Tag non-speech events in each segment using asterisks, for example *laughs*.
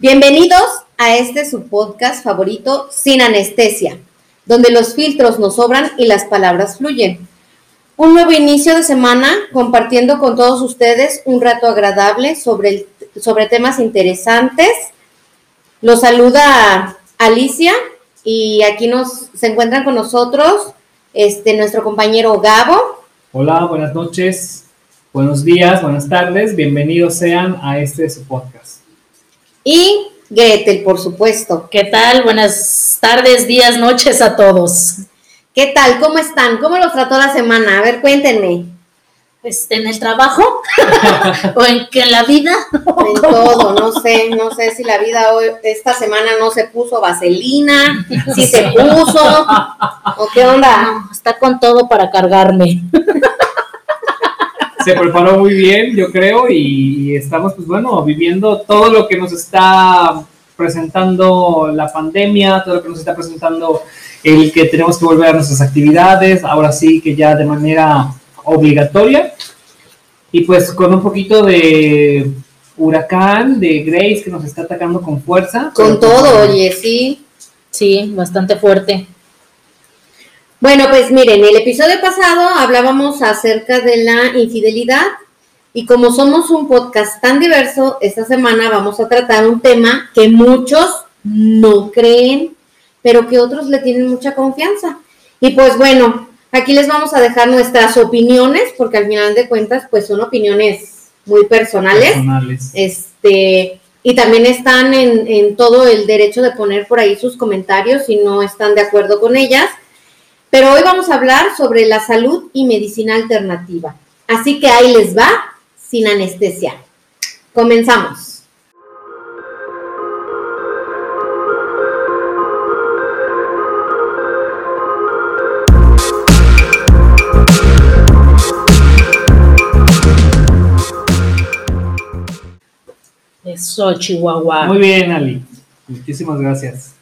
Bienvenidos a este su podcast favorito, Sin Anestesia, donde los filtros nos sobran y las palabras fluyen. Un nuevo inicio de semana compartiendo con todos ustedes un rato agradable sobre, sobre temas interesantes. Los saluda Alicia y aquí nos se encuentran con nosotros este nuestro compañero Gabo. Hola, buenas noches, buenos días, buenas tardes, bienvenidos sean a este su podcast. Y Gretel, por supuesto. ¿Qué tal? Buenas tardes, días, noches a todos. ¿Qué tal? ¿Cómo están? ¿Cómo los trató la semana? A ver, cuéntenme. Este, en el trabajo *laughs* o en que en la vida en *laughs* todo no sé no sé si la vida hoy esta semana no se puso vaselina si se puso o qué onda no, está con todo para cargarme *laughs* se preparó muy bien yo creo y, estamos pues bueno viviendo todo lo que nos está presentando la pandemia todo lo que nos está presentando el que tenemos que volver a nuestras actividades ahora sí que ya de manera obligatoria. Y pues con un poquito de huracán, de Grace que nos está atacando con fuerza. Con todo, oye, sí. Sí, bastante fuerte. Bueno, pues miren, el episodio pasado hablábamos acerca de la infidelidad y como somos un podcast tan diverso, esta semana vamos a tratar un tema que muchos no creen, pero que otros le tienen mucha confianza. Y pues bueno, Aquí les vamos a dejar nuestras opiniones, porque al final de cuentas, pues son opiniones muy personales. personales. Este, y también están en, en, todo el derecho de poner por ahí sus comentarios si no están de acuerdo con ellas. Pero hoy vamos a hablar sobre la salud y medicina alternativa. Así que ahí les va, sin anestesia. Comenzamos. Eso, Chihuahua. Muy bien, Ali. Muchísimas gracias.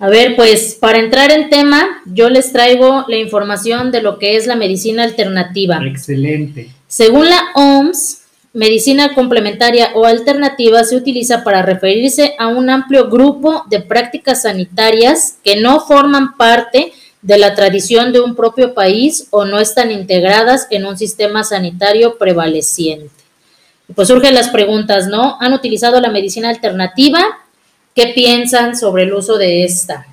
A ver, pues para entrar en tema, yo les traigo la información de lo que es la medicina alternativa. Excelente. Según la OMS, medicina complementaria o alternativa se utiliza para referirse a un amplio grupo de prácticas sanitarias que no forman parte de la tradición de un propio país o no están integradas en un sistema sanitario prevaleciente. Pues surgen las preguntas, ¿no? ¿Han utilizado la medicina alternativa? ¿Qué piensan sobre el uso de esta?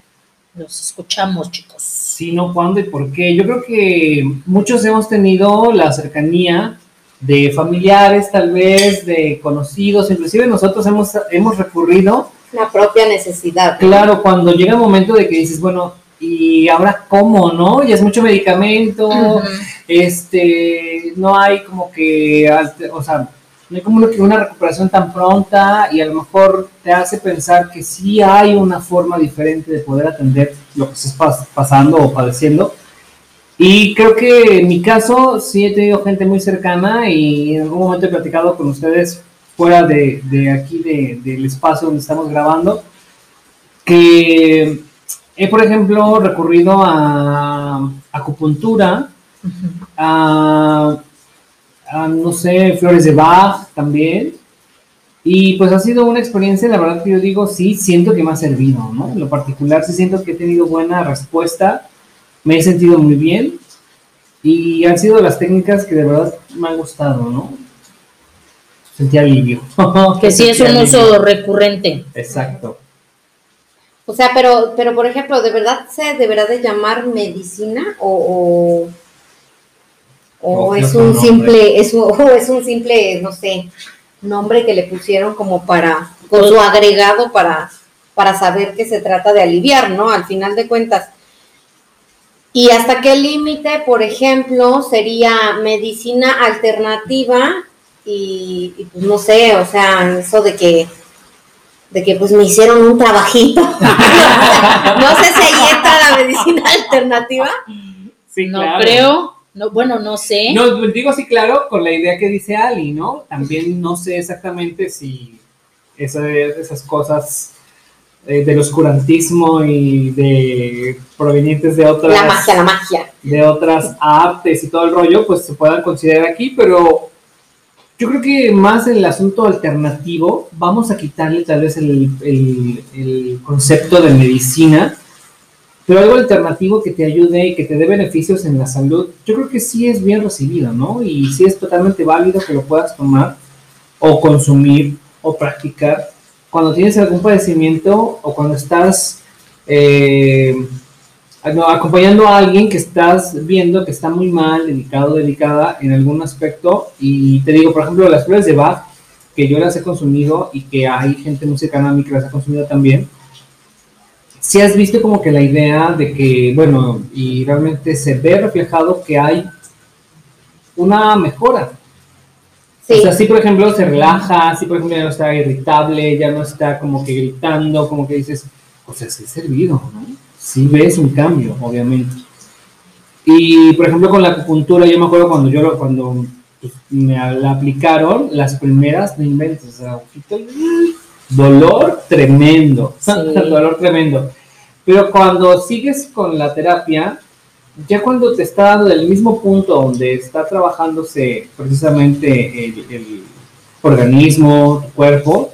Los escuchamos, chicos. Sí, no, cuándo y por qué. Yo creo que muchos hemos tenido la cercanía de familiares, tal vez, de conocidos, inclusive nosotros hemos, hemos recurrido. La propia necesidad. Claro, cuando llega el momento de que dices, bueno, ¿y ahora cómo, no? Ya es mucho medicamento, uh -huh. este, no hay como que, o sea, no hay como que una recuperación tan pronta y a lo mejor te hace pensar que sí hay una forma diferente de poder atender lo que estás pas pasando o padeciendo. Y creo que en mi caso sí he tenido gente muy cercana y en algún momento he platicado con ustedes fuera de, de aquí, de, del espacio donde estamos grabando, que he, por ejemplo, recurrido a acupuntura, uh -huh. a Uh, no sé, flores de Bach también. Y pues ha sido una experiencia, la verdad que yo digo, sí, siento que me ha servido, ¿no? En lo particular, sí siento que he tenido buena respuesta, me he sentido muy bien y han sido las técnicas que de verdad me han gustado, ¿no? Sentí alivio. *laughs* que sí es un alivio. uso recurrente. Exacto. O sea, pero, pero por ejemplo, ¿de verdad se deberá de llamar medicina o, o es un simple, es un, *laughs* o es un simple, no sé, nombre que le pusieron como para, con su agregado para, para saber que se trata de aliviar, ¿no? Al final de cuentas. ¿Y hasta qué límite, por ejemplo, sería medicina alternativa? Y, y, pues no sé, o sea, eso de que de que pues me hicieron un trabajito. *laughs* no sé si ahí entra la medicina alternativa. Sí, no claro. creo. No, bueno, no sé. No, digo sí, claro, con la idea que dice Ali, ¿no? También no sé exactamente si esa, esas cosas eh, del oscurantismo y de provenientes de otras... La magia, la magia. De otras artes y todo el rollo, pues se puedan considerar aquí, pero Yo creo que más en el asunto alternativo, vamos a quitarle tal vez el, el concepto de medicina, pero algo alternativo que te ayude y que te dé beneficios en la salud, yo creo que sí es bien recibido, ¿no? Y sí es totalmente válido que lo puedas tomar o consumir o practicar cuando tienes algún padecimiento o cuando estás eh, acompañando a alguien que estás viendo que está muy mal, delicado, delicada en algún aspecto. Y te digo, por ejemplo, las flores de Bach, que yo las he consumido y que hay gente muy cercana a mí que las ha consumido también si has visto como que la idea de que, bueno, y realmente se ve reflejado que hay una mejora. Sí. O sea, si por ejemplo se relaja, si por ejemplo ya no está irritable, ya no está como que gritando, como que dices, o sea, sí servido, ¿no? Sí ves un cambio, obviamente. Y por ejemplo con la acupuntura, yo me acuerdo cuando yo cuando pues, me la aplicaron, las primeras, no inventes, o sea, dolor tremendo, *laughs* dolor tremendo. Pero cuando sigues con la terapia, ya cuando te está dando del mismo punto donde está trabajándose precisamente el, organismo, tu cuerpo,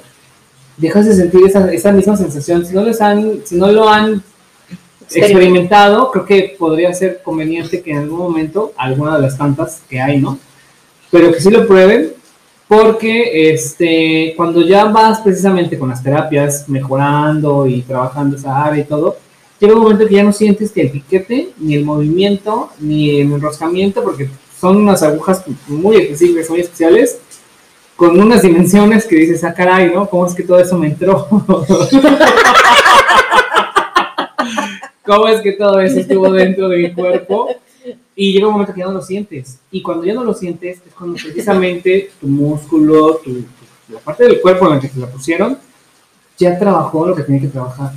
dejas de sentir esa, esa, misma sensación. Si no, les han, si no lo han experimentado, creo que podría ser conveniente que en algún momento, alguna de las tantas que hay, ¿no? Pero que sí lo prueben porque este, cuando ya vas precisamente con las terapias mejorando y trabajando esa área y todo, llega un momento que ya no sientes que el piquete, ni el movimiento, ni el enroscamiento, porque son unas agujas muy específicas, muy especiales, con unas dimensiones que dices, ah, caray, ¿no? ¿Cómo es que todo eso me entró? *laughs* ¿Cómo es que todo eso estuvo dentro de mi cuerpo? Y llega un momento que ya no lo sientes. Y cuando ya no lo sientes, es cuando precisamente tu músculo, tu, la parte del cuerpo en la que te la pusieron, ya trabajó lo que tenía que trabajar.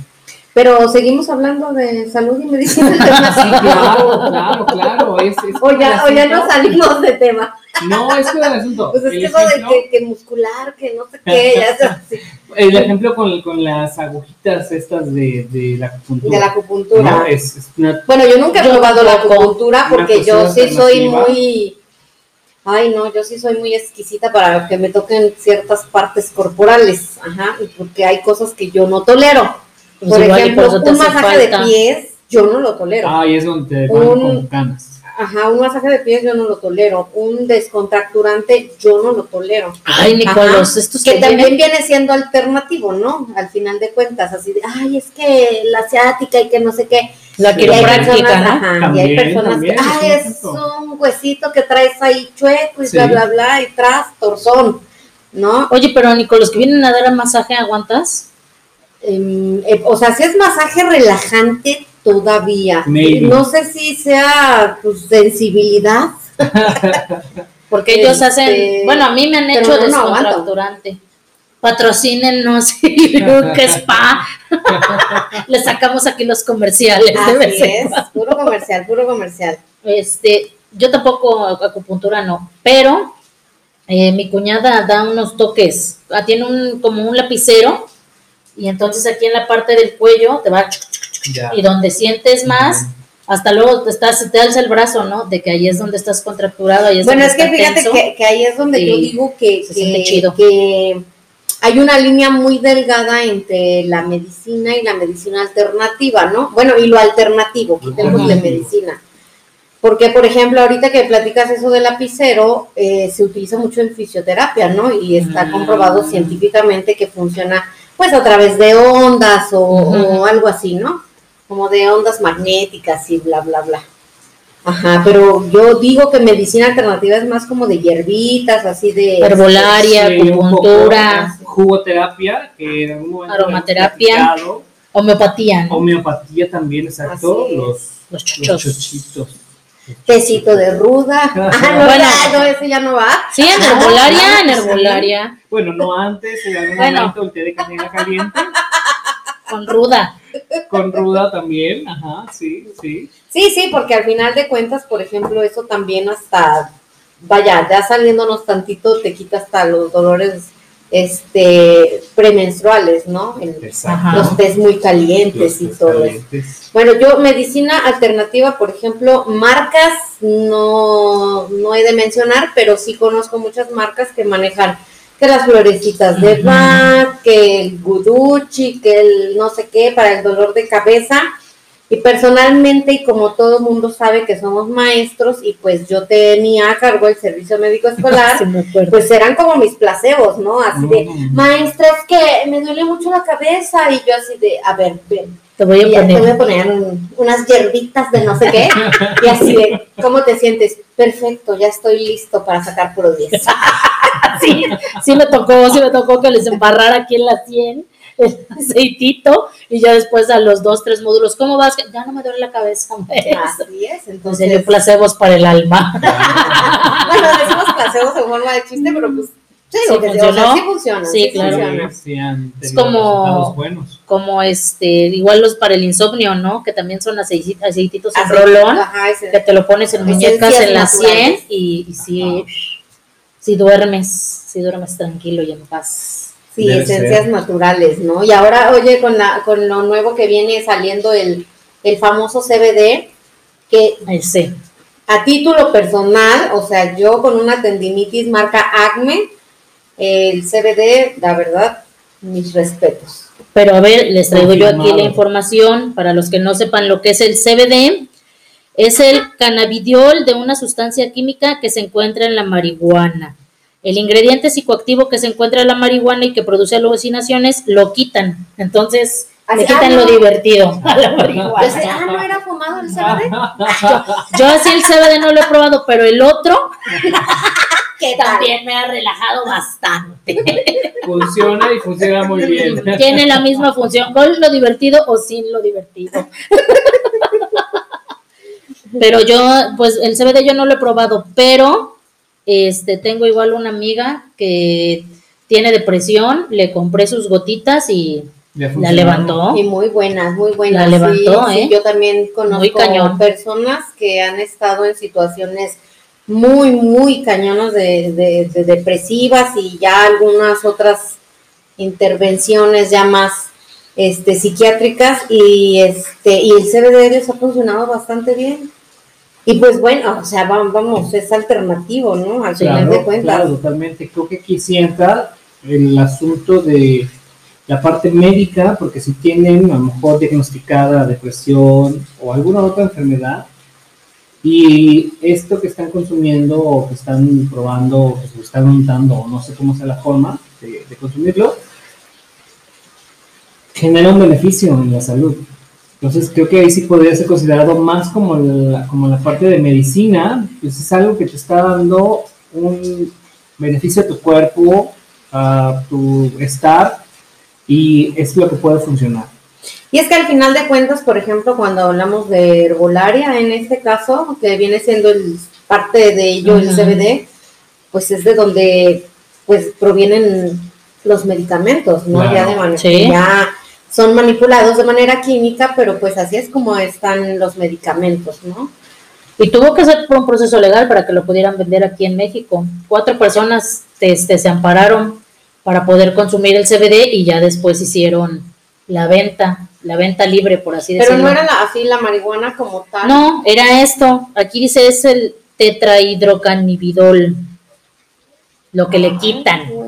Pero seguimos hablando de salud y medicina. *laughs* sí, claro, claro, claro. Es, o, ya, o ya no salimos de tema. No, es que el asunto. *laughs* Pues es que eso de que, que, muscular, que no sé qué, ya *laughs* El ejemplo con, con, las agujitas estas de, de la acupuntura. De la acupuntura. es, Bueno, yo nunca he probado la acupuntura porque yo sí soy muy... Ay, no, yo sí soy muy exquisita para que me toquen ciertas partes corporales, ajá, porque hay cosas que yo no tolero. Pues por ejemplo, un masaje de pies, yo no lo tolero. Ah, y es donde te van con canas. Ajá, un masaje de pies yo no lo tolero. Un descontracturante yo no lo tolero. Ay, Nicolás, estos que, también viene siendo alternativo, ¿no? Al final de cuentas, así de, ay, es que la asiática y que no sé qué. La que y hay práctica, ¿no? Ajá, y hay personas que, ay, es un huesito que traes ahí chueco y bla, bla, bla, y tras, torzón, ¿no? Oye, pero Nicolás, que vienen a dar el masaje, ¿aguantas? Em, eh, o sea, si es masaje relajante todavía. No sé si sea pues, sensibilidad. *laughs* Porque ellos hacen, este, bueno, a mí me han hecho descontracturante. Patrocínenos *laughs* *laughs* que Spa. Le sacamos aquí los comerciales. Así es, puro comercial, puro comercial. Este, yo tampoco acupuntura no, pero eh, mi cuñada da unos toques, ah, tiene un como un lapicero y entonces aquí en la parte del cuello te va y donde sientes más, hasta luego te, estás, te alza el brazo, ¿no? De que ahí es donde estás contracturado. Ahí es bueno, es que fíjate que, ahí es donde yo digo que, que, hay una línea muy delgada entre la medicina y la medicina alternativa, ¿no? Bueno, y lo alternativo, quitemos de medicina. Porque, por ejemplo, ahorita que platicas eso del lapicero, eh, se utiliza mucho en fisioterapia, ¿no? Y está comprobado científicamente que funciona pues a través de ondas o, algo así, ¿no? Como de ondas magnéticas y bla, bla, bla. Ajá, pero yo digo que medicina alternativa es más como de hierbitas, así de... Herbolaria, acupuntura. Jugoterapia, que en algún momento... Aromaterapia. Homeopatía, ¿no? Homeopatía también, exacto. Los, los, chochitos. Tecito de ruda. *laughs* Ah, no, bueno, no, ese ya no va. Sí, en herbolaria, en herbolaria. Bueno, no antes, en algún momento el té de canela caliente. Con ruda. Con ruda también, ajá, sí, sí. Sí, sí, porque al final de cuentas, por ejemplo, eso también hasta, vaya, ya saliéndonos tantito, te quita hasta los dolores, este, premenstruales, ¿no? El- los test muy calientes Los y todo eso. Bueno, yo medicina alternativa, por ejemplo, marcas no, no he de mencionar, pero sí conozco muchas marcas que manejan que las florecitas de. Bach, que el Guduchi, que el no sé qué para el dolor de cabeza. Y personalmente, y como todo mundo sabe que somos maestros, y pues yo tenía a cargo el servicio médico escolar, *laughs* Sí, pues eran como mis placebos, ¿no? Así de, maestra, es que me duele mucho la cabeza, y yo así de, a ver, ven, Te voy a y ya te voy poner. a poner un- unas hierbitas de no sé qué. *laughs* Y así de, ¿cómo te sientes? Perfecto, ya estoy listo para sacar puro 10. *laughs* Sí, sí me tocó, sí me tocó que les embarrara aquí en la 100 el *laughs* aceitito y ya después a los dos, tres módulos, ¿cómo vas? Ya no me duele la cabeza. *laughs* Así es, Entonces, entonces. yo placebos para el alma. *laughs* Bueno, decimos placebos en forma de chiste, pero pues. Sí, Sí que sea, funciona. Sí, Sí, claro. funciona. Sí, sí han Es como- buenos. Como este, igual los para el insomnio, ¿no? Que también son aceiti- aceititos en rolón, Ajá, ese- que te lo pones en muñecas en la 100 naturales. y, y sí, sí duermes, sí duermes tranquilo y en paz. Sí, Debe esencias ser. naturales, ¿no? Y ahora, oye, con, la, con lo nuevo que viene saliendo el, el famoso CBD, que Ese. a título personal, o sea, yo con una tendinitis marca Acme, el CBD, la verdad, mis respetos. Pero a ver, les traigo yo aquí la información para los que no sepan lo que es el CBD. Es el cannabidiol de una sustancia química que se encuentra en la marihuana. El ingrediente psicoactivo que se encuentra en la marihuana y que produce alucinaciones lo quitan. Entonces, Así- le quitan ah, lo divertido a la Yo marihuana. sé, ah, ¿no era fumado el CBD? Yo así el CBD no lo he probado, pero el otro *laughs* ¿Qué tal? también me ha relajado bastante. Funciona y funciona muy bien. Tiene la misma función, con lo divertido o sin lo divertido. *laughs* Pero yo, pues el CBD yo no lo he probado, pero este tengo igual una amiga que tiene depresión, le compré sus gotitas y la levantó. Y muy buenas, muy buenas. La levantó, Sí, sí, ¿eh? yo también conozco Muy cañón. personas que han estado en situaciones muy, muy cañonas de, de- de depresivas y ya algunas otras intervenciones ya más este, psiquiátricas y este y el CBD les ha funcionado bastante bien. Y pues bueno, o sea, va- vamos, es alternativo, ¿no? Al final de Claro, cuentas. claro, totalmente. Creo que aquí sí entra el asunto de la parte médica, porque si tienen a lo mejor diagnosticada depresión o alguna otra enfermedad, y esto que están consumiendo o que están probando o que se están untando, o no sé cómo sea la forma de, de consumirlo, genera un beneficio en la salud. Entonces creo que ahí sí podría ser considerado más como la, como la parte de medicina, pues es algo que te está dando un beneficio a tu cuerpo, a tu estar, y es lo que puede funcionar. Y es que al final de cuentas, por ejemplo, cuando hablamos de herbolaria, en este caso, que viene siendo el, parte de ello el. CBD, pues es de donde pues provienen los medicamentos, ¿no? Claro. Ya de manera, Sí. ya son manipulados de manera química, pero pues así es como están los medicamentos, ¿no? Y tuvo que ser por un proceso legal para que lo pudieran vender aquí en México. Cuatro personas este, se ampararon para poder consumir el CBD y ya después hicieron la venta, la venta libre, por así Pero decirlo. no era la- así la marihuana como tal. No, era esto. Aquí dice es el tetrahidrocannabidol. Lo que le quitan. Güey,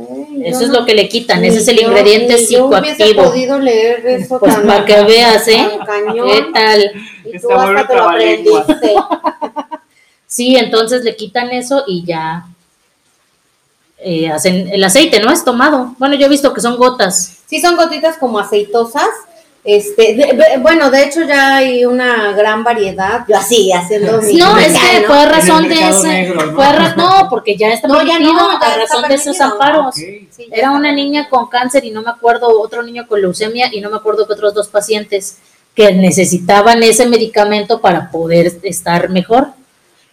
Eso es lo que le quitan. Ese es el yo- ingrediente ni Yo hubiese psicoactivo. podido leer eso Pues tan- para que veas, ¿eh? cañón. ¿Qué tal? Y Está tú hasta te lo aprendiste. *laughs* Sí, entonces le quitan eso y ya eh, hacen el aceite, ¿no? Es tomado. Bueno, yo he visto que son gotas. Sí, son gotitas como aceitosas. Este, de- de- bueno, de hecho ya hay una gran variedad. Yo así, haciendo mi No, es que ¿no? fue a razón de ese. negro, ¿no? Fue a ra- no, porque ya está No, ya permitido no, ya a está razón de esos amparos. Sí, Era una niña con cáncer y no me acuerdo, otro niño con leucemia y no me acuerdo que otros dos pacientes que necesitaban ese medicamento para poder estar mejor.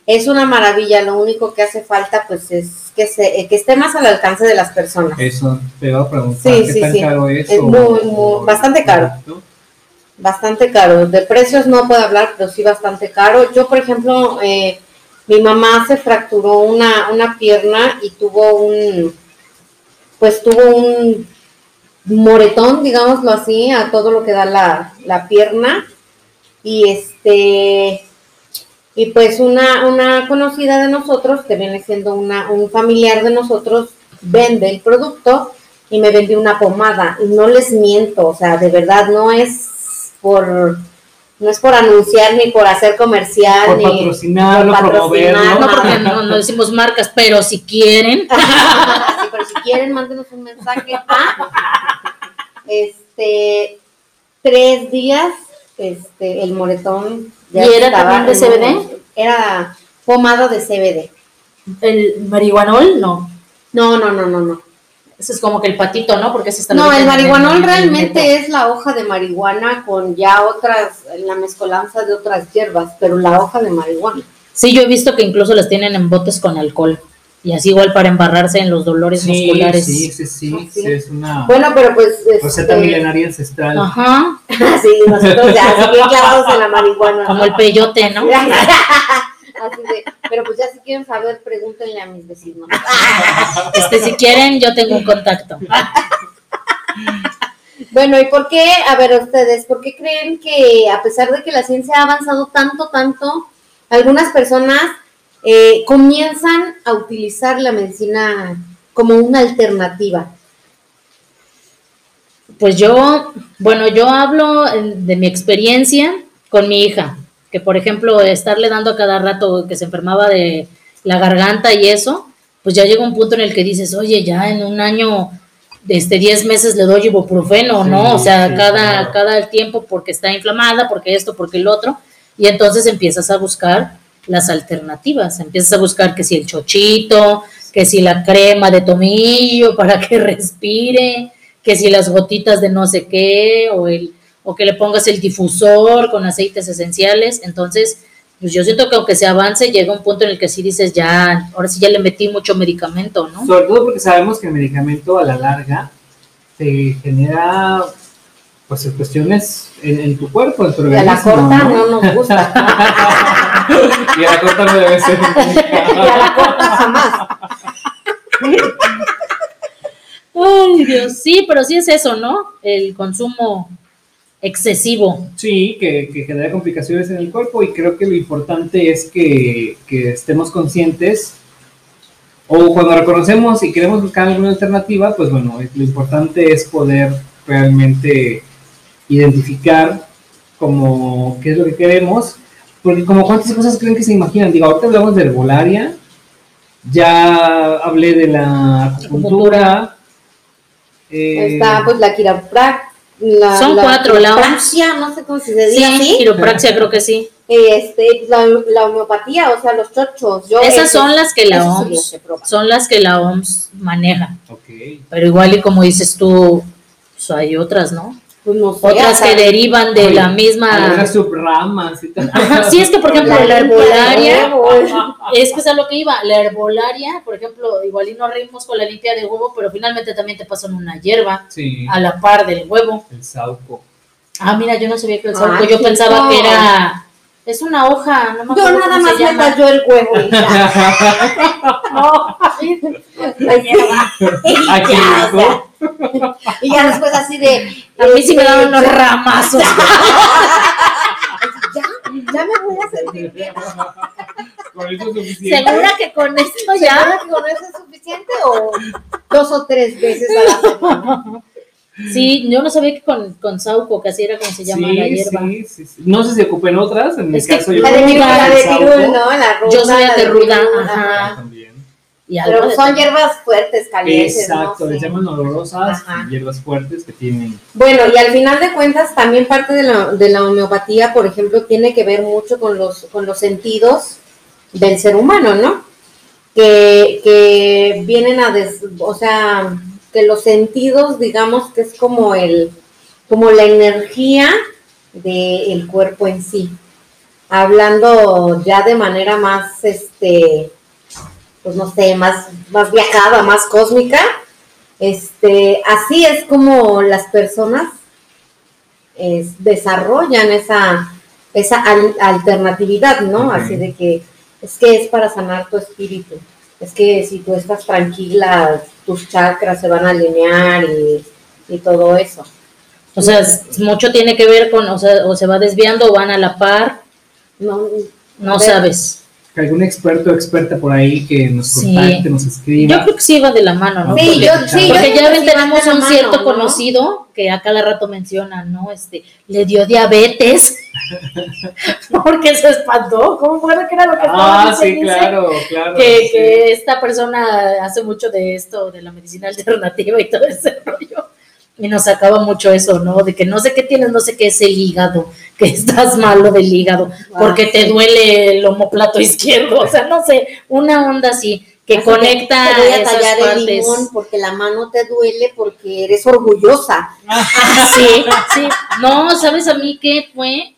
Es una maravilla, lo único que hace falta pues es que se, eh, que esté más al alcance de las personas. Eso, te voy a preguntar, Sí, ¿qué sí, tan sí. caro es? Es o- muy, muy- bastante caro. Bastante caro. De precios no puedo hablar, pero sí bastante caro. Yo, por ejemplo, eh, mi mamá se fracturó una, una pierna y tuvo un, pues tuvo un, moretón, digámoslo así, a todo lo que da la, la pierna. Y este, y pues una, una conocida de nosotros, que viene siendo una, un familiar de nosotros, vende el producto y me vendió una pomada. Y no les miento, o sea, de verdad no es por no es por anunciar ni por hacer comercial por ni patrocinarlo, por promoverlo. No, porque no, no decimos marcas, pero si quieren. *laughs* Sí, pero si quieren, mándenos un mensaje. a, Este, tres días, este, el moretón. ¿Y era también de CBD? Era pomada de CBD. El marihuanol, no. No, no, no, no, no. Ese es como que el patito, ¿no? Porque ese está No, el marihuanol realmente es la hoja de marihuana con ya otras, la mezcolanza de otras hierbas, pero la hoja de marihuana. Sí, yo he visto que incluso las tienen en botes con alcohol. Y así igual para embarrarse en los dolores Sí, musculares. sí, sí, sí, Sí. sí, es una Bueno, pero pues. receta este, milenaria ancestral. Ajá. *laughs* sí, nosotros ya así bien clavados en la marihuana. Como el peyote, ¿no? *laughs* Así de, pero pues ya si quieren saber, pregúntenle a mis vecinos. *laughs* Este, si quieren, yo tengo un contacto. Bueno, ¿y por qué, a ver ustedes, por qué creen que a pesar de que la ciencia ha avanzado tanto, tanto, algunas personas eh, comienzan a utilizar la medicina como una alternativa? Pues yo, bueno, yo hablo eh, de mi experiencia con mi hija, que por ejemplo, estarle dando a cada rato que se enfermaba de la garganta y eso, pues ya llega un punto en el que dices, oye, ya en un año, este, 10 meses le doy ibuprofeno, Sí, ¿no? O sea, sí, cada, claro. cada tiempo porque está inflamada, porque esto, porque el otro, y entonces empiezas a buscar las alternativas, empiezas a buscar que si el chochito, que si la crema de tomillo *laughs* para que respire, que si las gotitas de no sé qué, o, el, o que le pongas el difusor con aceites esenciales. Entonces, pues yo siento que aunque se avance, llega un punto en el que sí dices, ya, ahora sí ya le metí mucho medicamento, ¿no? Sobre todo porque sabemos que el medicamento a la larga te genera pues cuestiones en, en tu cuerpo, en tu Y a la organismo, corta ¿no? no nos gusta. *laughs* *laughs* y a la corta no debe ser. *laughs* y a la corta jamás. Ay, Dios, sí, pero sí es eso, ¿no? El consumo excesivo. Sí, que, que genera complicaciones en el cuerpo y creo que lo importante es que, que estemos conscientes o cuando reconocemos y queremos buscar alguna alternativa, pues bueno, lo importante es poder realmente identificar como qué es lo que queremos, porque como cuántas cosas creen que se imaginan, digo, ahorita hablamos de herbolaria, ya hablé de la acupuntura, eh, Está pues la quiroprac. La, Son cuatro, la quiropraxia, no sé cómo se Sí, dice así. quiropraxia creo que sí. Este, la, la homeopatía, o sea, los chochos. Yo Esas eso- son las que la sí OMS, son las que la OMS maneja. Pero igual y como dices tú, pues hay otras, ¿no? Pues no sé, Otras que derivan de Oye, la misma... subramas y tal. Ajá, Sí, es que por *laughs* ejemplo La herbolaria, *laughs* es que es a lo que iba, la herbolaria, por ejemplo, igual y no reímos con la limpia de huevo, pero finalmente también te pasan una hierba Sí, a la par del huevo. el sauco. Ah, mira, yo no sabía que el Ay, sauco, yo sí, pensaba no. que era... Es una hoja, no me Yo nada cómo se más me llama. talló el huevo y ya. *laughs* No, La hierba. Y ya, o sea, y ya después así de. a mí sí me daban unos ramazos. *laughs* ya, ya me voy a sentir bien. Con eso es suficiente. ¿Segura que con esto ¿Segura ya? que con eso es suficiente o dos o tres veces a la semana? Sí, yo no sabía que con, con sauco, que así era como se llama sí, la hierba. Sí, sí, sí. No sé si ocupen otras, en mi Es que caso yo La de pirul, la de el pirul, sauco ¿no? La ruda. Yo soy la de ruda, ajá. También. Y Pero de- son hierbas fuertes, calientes. Exacto, no les llaman olorosas, Ajá. hierbas fuertes que tienen. Bueno, y al final de cuentas, también parte de la, de la homeopatía, por ejemplo, tiene que ver mucho con los, con los sentidos del ser humano, ¿no? Que, que vienen a, des, o sea, que los sentidos, digamos, que es como el, como la energía del cuerpo en sí. Hablando ya de manera más, este, pues no sé, más, más viajada, más cósmica, este, así es como las personas es- desarrollan esa, esa al- alternatividad, ¿no? Así de que es que es para sanar tu espíritu. Es que si tú estás tranquila, tus chakras se van a alinear y, y todo eso. O sea, mucho tiene que ver con, o sea, o se va desviando o van a la par, No, no ver, sabes. Que algún experto o experta por ahí que nos Sí. contacte, nos escriba. Yo creo que sí va de la mano, ¿no? Sí, Porque- yo, sí, Porque ya que tenemos la un mano, cierto ¿no? conocido que a cada rato menciona, ¿no? Este, le dio diabetes. *laughs* Porque se espantó. ¿Cómo fue que era lo que estaba Ah, sí, dice? claro, claro. Que, sí. que esta persona hace mucho de esto, de la medicina alternativa y todo ese *laughs* rollo. Y nos sacaba mucho eso, ¿no? De que no sé qué tienes, no sé qué es el hígado, *laughs* que estás malo del hígado, porque te duele el homoplato *laughs* izquierdo, o sea, no sé, una onda así, que Así conecta te voy a esas tallar el limón porque la mano te duele porque eres orgullosa. Ah, sí, sí. No, ¿sabes a mí qué fue?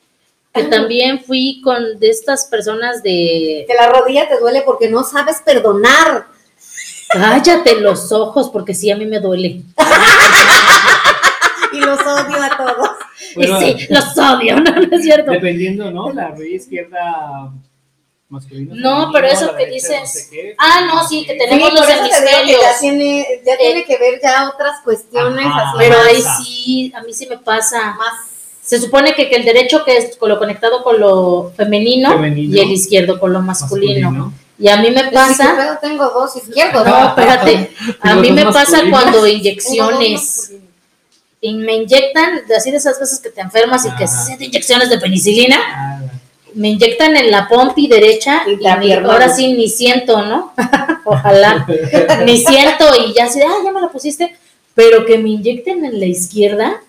Que también fui con de estas personas de Que la rodilla te duele porque no sabes perdonar. Cállate los ojos, porque sí, a mí me duele. *laughs* Y los odio a todos. Bueno, sí, los odio, no, no es cierto. Dependiendo, ¿no? La rodilla izquierda masculina. No, pero eso que dices- no sé qué. Ah, no, sí, que tenemos los hemisferios. ya tiene, ya tiene que ver ya otras cuestiones Ajá. así Pero ahí sí, a mí sí me pasa. más Se supone que, que el derecho que es con lo conectado con lo femenino, Femenino. y el izquierdo con lo masculino. Masculino. Y a mí me pasa. pasa, tengo dos izquierdos. no, espérate, a mí me pasa cuando inyecciones y me inyectan, así de esas veces que te enfermas y que Ajá. se inyecciones de penicilina, me inyectan en la pompi derecha Y y, ni- apiernan. ahora sí ni siento, ¿no? *laughs* Ojalá, *laughs* ni siento y ya así, ah, ya me la pusiste, pero que me inyecten en la izquierda,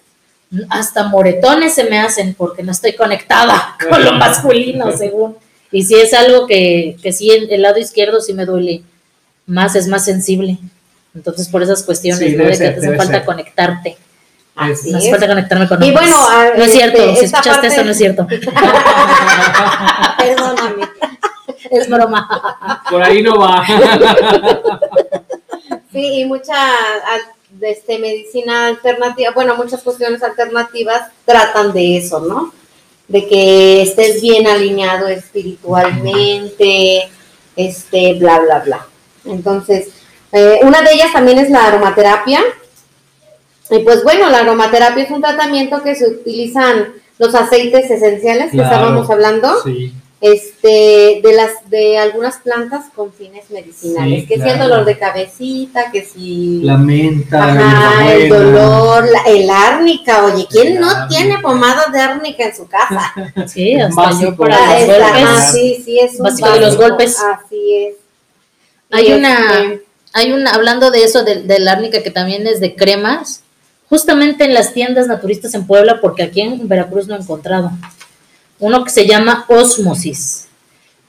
hasta moretones se me hacen porque no estoy conectada *laughs* con lo masculino, según. Y si es algo que, que sí, el, el lado izquierdo sí me duele más, es más sensible. Entonces, por esas cuestiones, Sí, ¿no? De que te hace falta ser. conectarte. Así hace falta conectarme con Y hombres. bueno, a- no es cierto, este, si escuchaste parte- eso, no es cierto. *laughs* Perdóname. es broma. Por ahí no va. Sí, y mucha este, medicina alternativa, bueno, muchas cuestiones alternativas tratan de eso, ¿no? De que estés bien alineado espiritualmente, este, bla, bla, bla. Entonces, eh, una de ellas también es la aromaterapia. Y pues bueno, la aromaterapia es un tratamiento que se utilizan los aceites esenciales que Claro. estábamos hablando Sí. Este de las de algunas plantas con fines medicinales, Sí, que si el dolor de cabecita, que si La menta, ajá, la el dolor, la- el árnica, oye, ¿quién El no árnica. tiene pomada de árnica en su casa? *laughs* Sí, hasta Básico. yo para los es- golpes. ajá, sí, sí, es un Básico de los golpes. Así es. Hay Y una, este, hay una, hablando de eso, del del árnica que también es de cremas, justamente en las tiendas naturistas en Puebla, porque aquí en Veracruz no he encontrado. Uno que se llama Osmosis,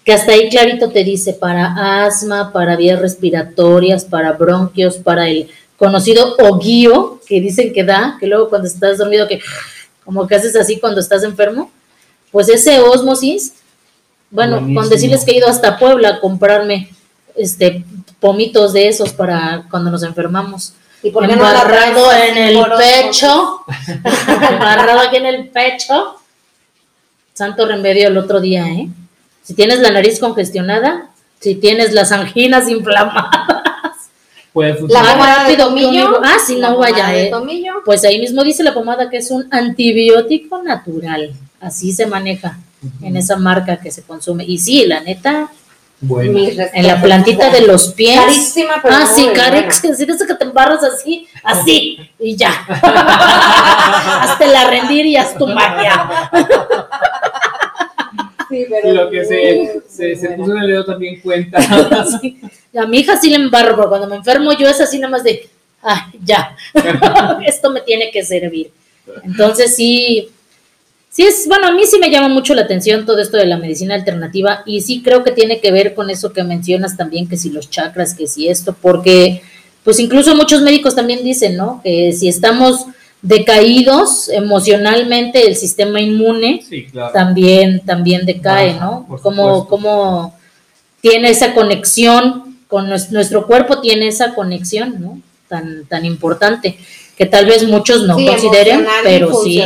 que hasta ahí clarito te dice para asma, para vías respiratorias, para bronquios, para el conocido oguío, que dicen que da, que luego cuando estás dormido, que como que haces así cuando estás enfermo, pues ese Osmosis, bueno, Buenísimo. con decirles que he ido hasta Puebla a comprarme este pomitos de esos para cuando nos enfermamos. ¿y por qué no Embarrado traes en el pecho, *laughs* embarrado aquí en el pecho. Santo remedio el otro día, ¿eh? Si tienes la nariz congestionada, si tienes las anginas inflamadas, *laughs* Puede La pomada de tomillo. Ah, sí, la no vaya, de eh. tomillo. pues ahí mismo dice la pomada que es un antibiótico natural. Así se maneja en esa marca que se consume. Y sí, la neta, Bueno. En la plantita de los pies. Carísima, pero ah, sí, Carex, que *laughs* si que te embarras así, así, y ya. *laughs* hazte la rendir y haz tu magia. Sí, pero Y lo que se, se, puso en el dedo también cuenta. *laughs* Sí. A mi hija sí le embarro, pero cuando me enfermo yo es así nada más de, ay, ya, esto me tiene que servir. Entonces sí, sí es, bueno, a mí sí me llama mucho la atención todo esto de la medicina alternativa y sí creo que tiene que ver con eso que mencionas también, que si los chakras, que si esto, porque pues incluso muchos médicos también dicen, ¿no? Que si estamos decaídos emocionalmente, el sistema inmune Sí, claro. también, también decae, Ajá, ¿no? Como, como tiene esa conexión con nues- nuestro cuerpo, tiene esa conexión, ¿no? Tan, tan importante, que tal vez muchos no Sí, consideren, pero sí.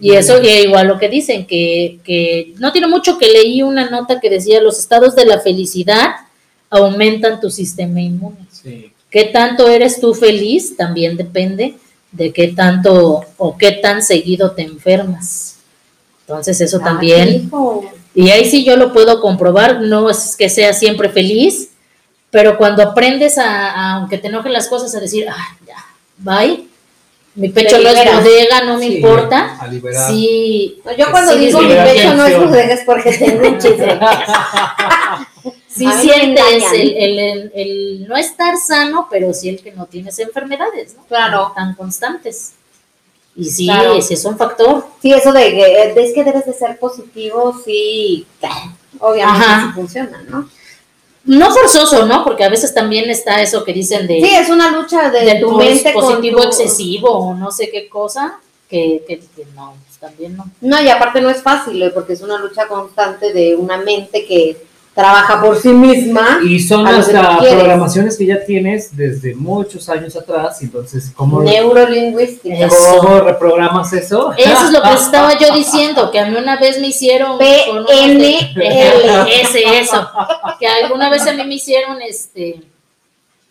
Y eso, y igual lo que dicen, que, que no tiene mucho que leí una nota que decía los estados de la felicidad aumentan tu sistema inmune. Sí. ¿Qué tanto eres tú feliz? También depende de qué tanto o qué tan seguido te enfermas. Entonces eso Ah, también, hijo. y ahí sí yo lo puedo comprobar, no es que sea siempre feliz, pero cuando aprendes a, a, aunque te enojen las cosas, a decir, ah, ya, bye, mi pecho no es bodega, no me Sí, importa. A liberar. Sí, No, Yo cuando Sí, digo mi pecho no es bodega es porque *laughs* tengo un chisme. sí sientes el, el- el- el no estar sano, pero sí el que no tienes enfermedades, ¿no? Claro. Tan constantes. Y sí, Claro. sí es un factor. Sí, eso de que es que debes de ser positivo, sí, obviamente Ajá. sí funciona, ¿no? No forzoso, ¿no? Porque a veces también está eso que dicen de, Sí, es una lucha de, del tu mente con positivo tu- excesivo o no sé qué cosa, que, que- que no, pues también no. No, y aparte no es fácil, eh, porque es una lucha constante de una mente que trabaja por sí misma. Y son quieres. programaciones que ya tienes desde muchos años atrás, entonces, ¿cómo, Neurolingüística. Eso. ¿cómo reprogramas eso? Eso es lo que *laughs* estaba yo diciendo, que a mí una vez me hicieron... con unos de- PNL. Ese, *laughs* eso. Que alguna vez a mí me hicieron, este,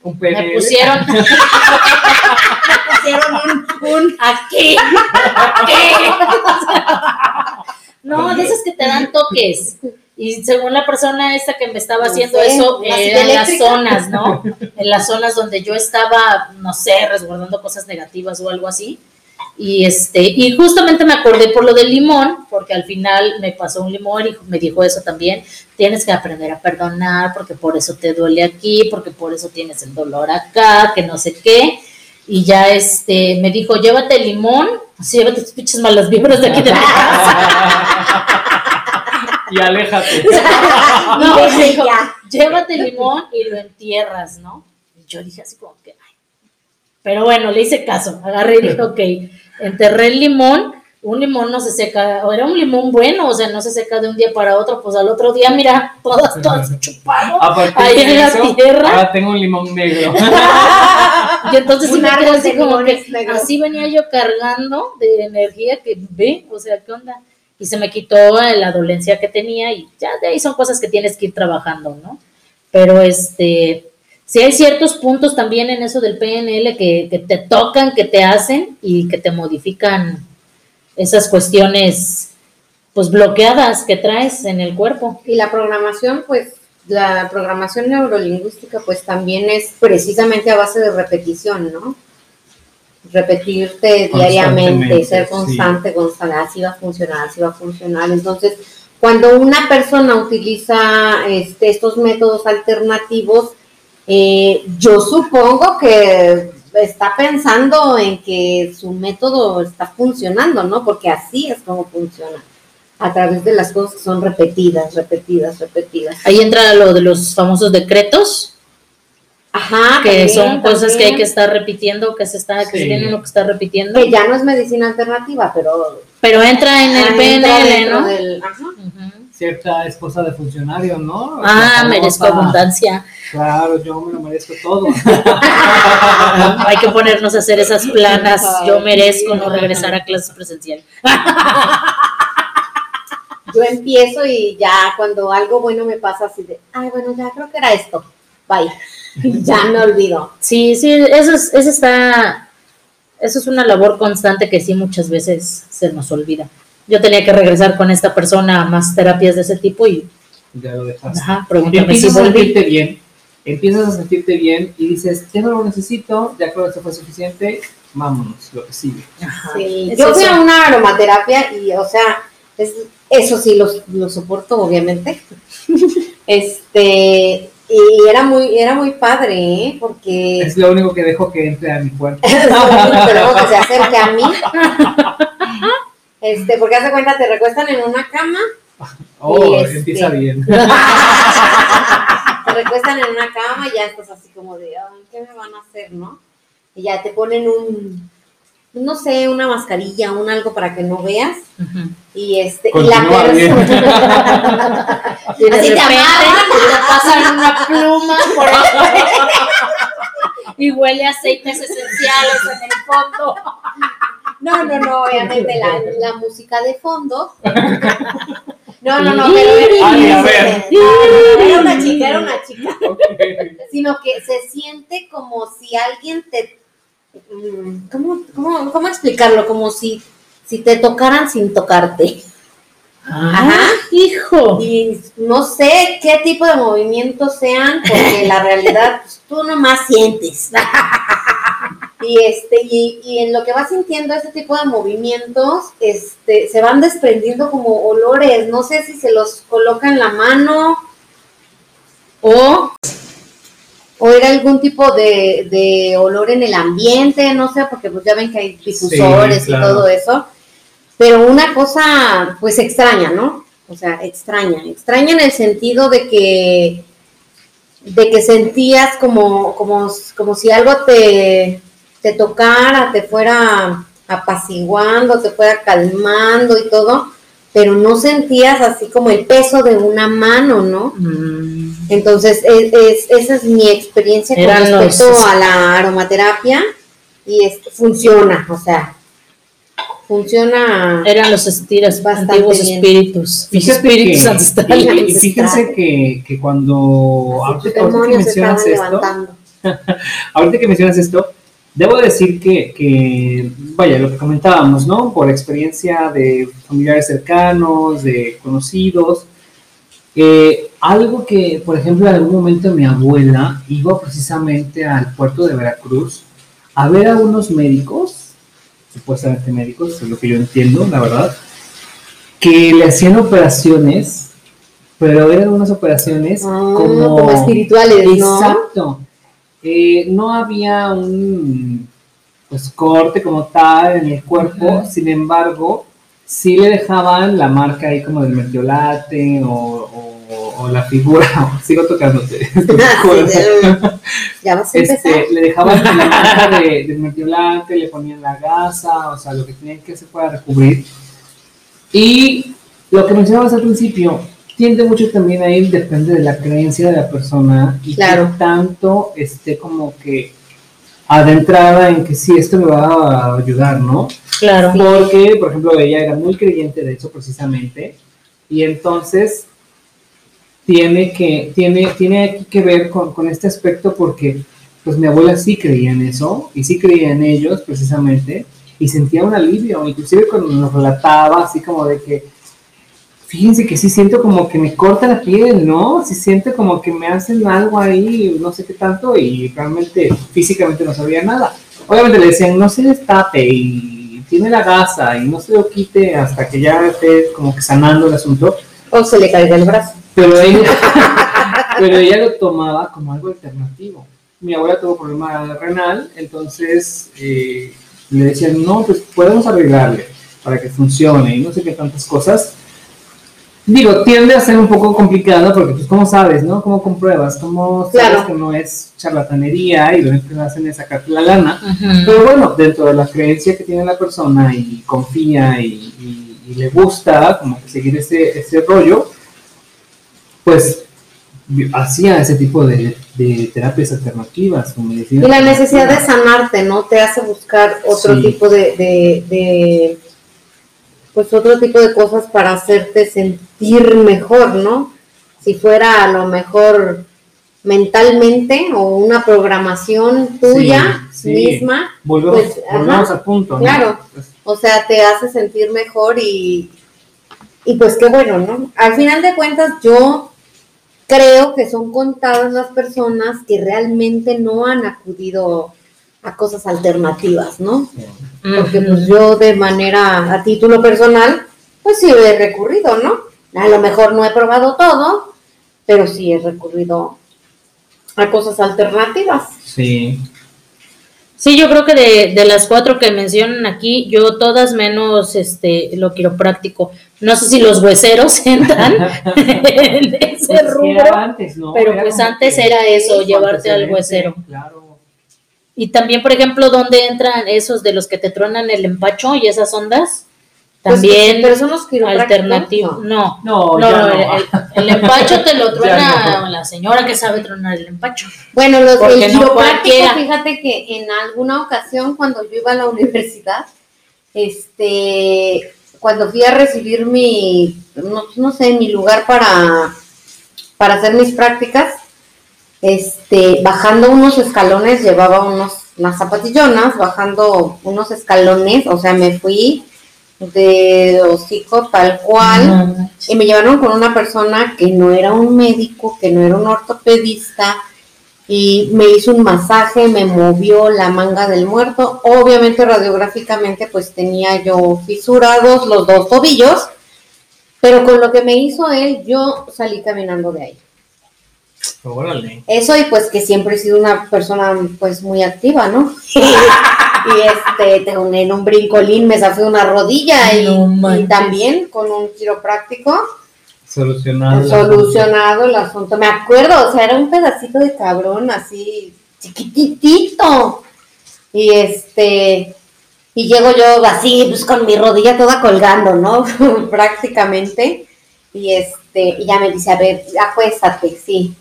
Un me PNL. pusieron *laughs* Hicieron un, un- aquí, aquí. No, de esas que te dan toques. Y según la persona esta que me estaba No haciendo sé, eso, silla eran las zonas, ¿no? *laughs* En las zonas donde yo estaba, no sé, resguardando cosas negativas o algo así. Y este, y justamente me acordé por lo del limón, porque al final me pasó un limón y me dijo eso también. Tienes que aprender a perdonar, porque por eso te duele aquí, porque por eso tienes el dolor acá, que no sé qué. Y ya este me dijo, llévate el limón, así llévate tus pinches malas vibras de aquí de mi casa. *laughs* y aléjate. *laughs* No, y dijo, ya. llévate el limón y lo entierras, ¿no? Y yo dije así como que, ay. Pero bueno, le hice caso, agarré y dije, ok, enterré el limón, un limón no se seca, o era un limón bueno, o sea, no se seca de un día para otro, pues al otro día, mira, todas, todas chupado. Ahí en la eso, tierra. ahora tengo un limón negro. *laughs* Y entonces sí me quedé así como que, así venía yo cargando de energía que ve, o sea, ¿qué onda? Y se me quitó la dolencia que tenía y ya de ahí son cosas que tienes que ir trabajando, ¿no? Pero este, sí hay ciertos puntos también en eso del PNL que, que te tocan, que te hacen y que te modifican esas cuestiones pues bloqueadas que traes en el cuerpo. Y la programación, pues, la programación neurolingüística, pues también es precisamente a base de repetición, ¿no? Repetirte diariamente, ser sí. constante, constante, así va a funcionar, así va a funcionar. Entonces, cuando una persona utiliza este, estos métodos alternativos, eh, yo supongo que está pensando en que su método está funcionando, ¿no? Porque así es como funciona, a través de las cosas que son repetidas, repetidas, repetidas. Ahí entra lo de los famosos decretos, Ajá, que también, son cosas que hay que estar repitiendo, que se está, que se Sí. tiene uno que estar repitiendo, que ya no es medicina alternativa, pero pero entra en el ah, entra PNL, dentro ¿no? del- ajá. Cierta esposa de funcionario, ¿no? Ah, merezco abundancia. Claro, yo me lo merezco todo. *laughs* Hay que ponernos a hacer esas planas. Yo merezco no regresar a clases presenciales. Yo empiezo y ya cuando algo bueno me pasa así de, ay, bueno, ya creo que era esto, bye, *laughs* ya me olvido. Sí, sí, eso es, eso está, eso es una labor constante que sí muchas veces se nos olvida. Yo tenía que regresar con esta persona a más terapias de ese tipo y, ya lo dejaste. ajá, pregúntame si empiezas a volví. sentirte bien, empiezas a sentirte bien y dices, ya no lo necesito, ya creo que esto fue suficiente, vámonos, lo que sigue. Ajá, Sí, yo fui a una aromaterapia y, o sea, es- eso sí lo, lo soporto, obviamente. *laughs* este, y era muy, era muy padre, ¿eh? Porque Es lo único que dejo que entre a mi cuerpo. *laughs* es lo único que luego que se acerque a mí. Este, porque hace cuenta, te recuestan en una cama, Oh, Y este- empieza bien. *laughs* te recuestan en una cama y ya estás así como de, "Ay, ¿qué me van a hacer, no? Y ya te ponen un, no sé, una mascarilla, un algo para que no veas. Y este, y la persona. *laughs* Y de Así te repente amarran. te pasan una pluma por y huele a aceites esenciales en el fondo. No, no, no, obviamente la, la música de fondo. No, no, no, pero era, Ay, a ver. no, no, no, era una chica, era una chica. Sino que se siente como si alguien te ¿cómo, cómo, cómo explicarlo? Como si, si te tocaran sin tocarte. Ajá. Hijo. Y no sé qué tipo de movimientos sean, porque la realidad pues, tú nomás sientes. *laughs* y este, y, y en lo que vas sintiendo ese tipo de movimientos, este, se van desprendiendo como olores. No sé si se los coloca en la mano o, o era algún tipo de, de olor en el ambiente, no sé, porque pues ya ven que hay difusores claro. y todo eso. Pero una cosa, pues extraña, ¿no? O sea, extraña. Extraña en el sentido de que, de que sentías como, como, como si algo te, te tocara, te fuera apaciguando, te fuera calmando y todo, pero no sentías así como el peso de una mano, ¿no? Mm. Entonces, es, es- esa es mi experiencia con los- respecto a la aromaterapia y es, funciona, o sea, funciona. Eran los estiras, Bastante antiguos bien. espíritus. Fíjate espíritus que, ancestrales. y- y fíjense que, que cuando *laughs* ahorita, que mencionas esto, ahorita que mencionas esto, debo decir que, que, vaya, lo que comentábamos, ¿no? Por experiencia de familiares cercanos, de conocidos, eh, algo que, por ejemplo, en algún momento mi abuela iba precisamente al puerto de Veracruz a ver a unos médicos, supuestamente médicos, es lo que yo entiendo, la verdad, que le hacían operaciones, pero eran unas operaciones Ah, como, como espirituales, ¿no? Exacto. Eh, no había un pues, corte como tal en el cuerpo, sin embargo, sí le dejaban la marca ahí como del mertiolate o, o- o la figura, *laughs* sigo tocándote. Ya- *laughs* ya vas a empezar. Este, le dejaban la marca *laughs* de, del mertiolate, le ponían la gasa, o sea, lo que tenían que hacer para recubrir. Y lo que mencionabas al principio, tiende mucho también a ir, depende de la creencia de la persona y Claro. que tanto esté como que adentrada en que sí, esto me va a ayudar, ¿no? Claro. Porque, por ejemplo, ella era muy creyente de eso precisamente, y entonces tiene que, tiene, tiene aquí que ver con, con este aspecto porque pues mi abuela sí creía en eso, y sí creía en ellos precisamente, y sentía un alivio, inclusive cuando nos relataba así como de que, fíjense que sí siento como que me corta la piel, ¿no? Sí siento como que me hacen algo ahí, no sé qué tanto, y realmente físicamente no sabía nada. Obviamente le decían, no se destape y tiene la gasa y no se lo quite hasta que ya esté como que sanando el asunto, O se le caiga el brazo. pero *laughs* ella, pero ella lo tomaba como algo alternativo. Mi abuela tuvo problema renal, entonces eh, le decían, no, pues podemos arreglarle para que funcione y no sé qué tantas cosas. Digo, tiende a ser un poco complicado porque, pues, ¿cómo sabes, no? ¿Cómo compruebas? ¿Cómo sabes Claro. que no es charlatanería y lo que hacen es sacarte la lana? Pero bueno, dentro de la creencia que tiene la persona y confía y, y- y le gusta como que seguir ese, ese rollo, pues hacía ese tipo de, de terapias alternativas o medicina. Y la necesidad de sanarte, ¿no? Te hace buscar otro Sí. tipo de, de, de, pues otro tipo de cosas para hacerte sentir mejor, ¿no? Si fuera a lo mejor mentalmente o una programación tuya Sí, sí. misma, Volvemos, pues, volvemos al punto, ¿no? claro. Pues, o sea, te hace sentir mejor y, y pues qué bueno, ¿no? Al final de cuentas, yo creo que son contadas las personas que realmente no han acudido a cosas alternativas, ¿no? Porque pues yo de manera, a título personal, pues sí he recurrido, ¿no? A lo mejor no he probado todo, pero sí he recurrido a cosas alternativas. sí. Sí, yo creo que de, de las cuatro que mencionan aquí, yo todas menos este lo quiropráctico. No sé si los hueseros *laughs* entran *laughs* en ese Pues, rubro, antes, ¿no? pero Era pues antes que era eso, llevarte al huesero. Claro. Y también, por ejemplo, ¿dónde entran esos de los que te tronan el empacho y esas ondas? Pues, También pero son los alternativo. ¿no? No, No, no. El, el empacho te lo *laughs* truena no. la señora que sabe tronar el empacho. Bueno, los quiropráctico, fíjate que en alguna ocasión cuando yo iba a la *laughs* universidad, este, cuando fui a recibir mi, no, no sé, mi lugar para, para hacer mis prácticas, este, bajando unos escalones llevaba unos las zapatillonas, bajando unos escalones, o sea, me fui de hocico tal cual, y me llevaron con una persona que no era un médico, que no era un ortopedista, y me hizo un masaje, me movió la manga del muerto. Obviamente radiográficamente pues tenía yo fisurados los dos tobillos, pero con lo que me hizo él yo salí caminando de ahí. Órale. Eso y pues que siempre he sido una persona pues muy activa, ¿no? *laughs* y este, en un brincolín me zafé una rodilla y, y también con un quiropráctico Solucionado. Solucionado el asunto. Me acuerdo, o sea, era un pedacito de cabrón así, chiquitito. Y este, y llego yo así, pues con mi rodilla toda colgando, ¿no? *laughs* Prácticamente. Y este, y ya me dice, a ver, acuéstate, sí.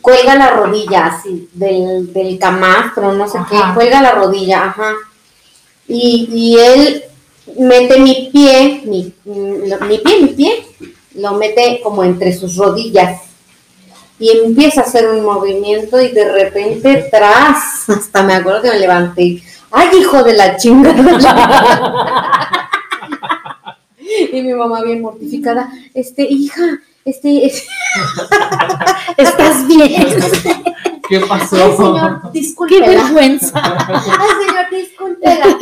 Cuelga la rodilla así, del, del camastro, no sé qué, cuelga la rodilla, ajá. Y, y él mete mi pie, mi, mi pie, mi pie, lo mete como entre sus rodillas y empieza a hacer un movimiento y de repente tras, hasta me acuerdo que me levanté, ay hijo de la chingada. *laughs* y mi mamá bien mortificada, este, hija, este, *laughs* ¿estás bien? ¿Qué pasó? Ay, señor, disculpe. Qué vergüenza. *laughs* Ay, señor, discúlpela.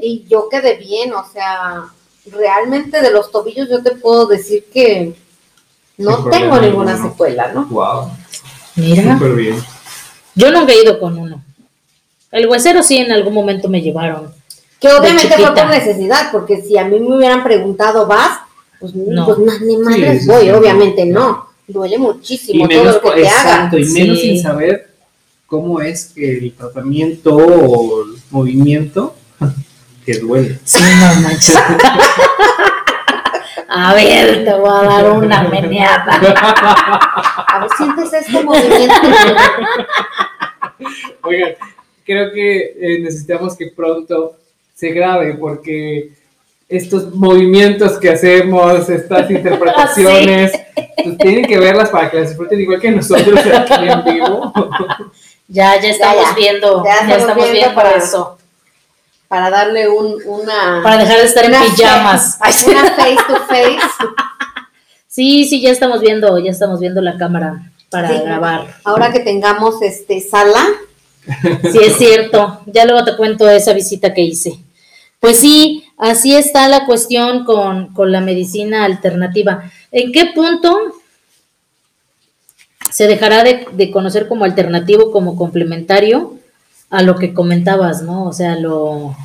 Y yo quedé bien, o sea, realmente de los tobillos yo te puedo decir que no tengo ninguna secuela, ¿no? Wow. Mira. Súper bien. Yo nunca he ido con uno. El huesero sí en algún momento me llevaron. Que obviamente fue por necesidad, porque si a mí me hubieran preguntado, ¿vas? Pues no, pues ni madres voy, obviamente no. Duele muchísimo todo lo que te exacto, Y menos sin saber cómo es que el tratamiento o el movimiento *laughs* que duele. Sí, no manches. *laughs* A ver, te voy a dar una meneada. A ver, sientes este movimiento. *laughs* Oigan, creo que eh, necesitamos que pronto se grabe porque estos movimientos que hacemos, estas *laughs* interpretaciones, pues tienen que verlas para que las disfruten igual que nosotros aquí en *laughs* vivo. Ya, ya estamos viendo, ya, estamos viendo, para eso para darle un, una... Para dejar de estar en pijamas. *laughs* una face to face. Sí, sí, ya estamos viendo, ya estamos viendo la cámara para grabar. Ahora que tengamos este sala. Sí, es cierto. Ya luego te cuento esa visita que hice. Pues sí, así está la cuestión con, con la medicina alternativa. ¿En qué punto se dejará de, de conocer como alternativo, como complementario? a lo que comentabas, ¿no? O sea, a lo,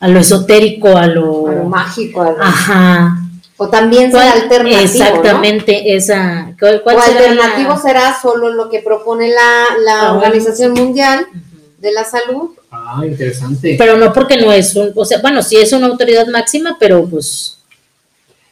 a lo esotérico, a lo, a lo mágico. A lo... Ajá. O también será alternativo. Exactamente, esa. ¿cuál, o alternativo será solo lo que propone la, la Organización Mundial de la Salud. Ah, interesante. Pero no porque no es un, o sea, bueno, sí es una autoridad máxima, pero pues.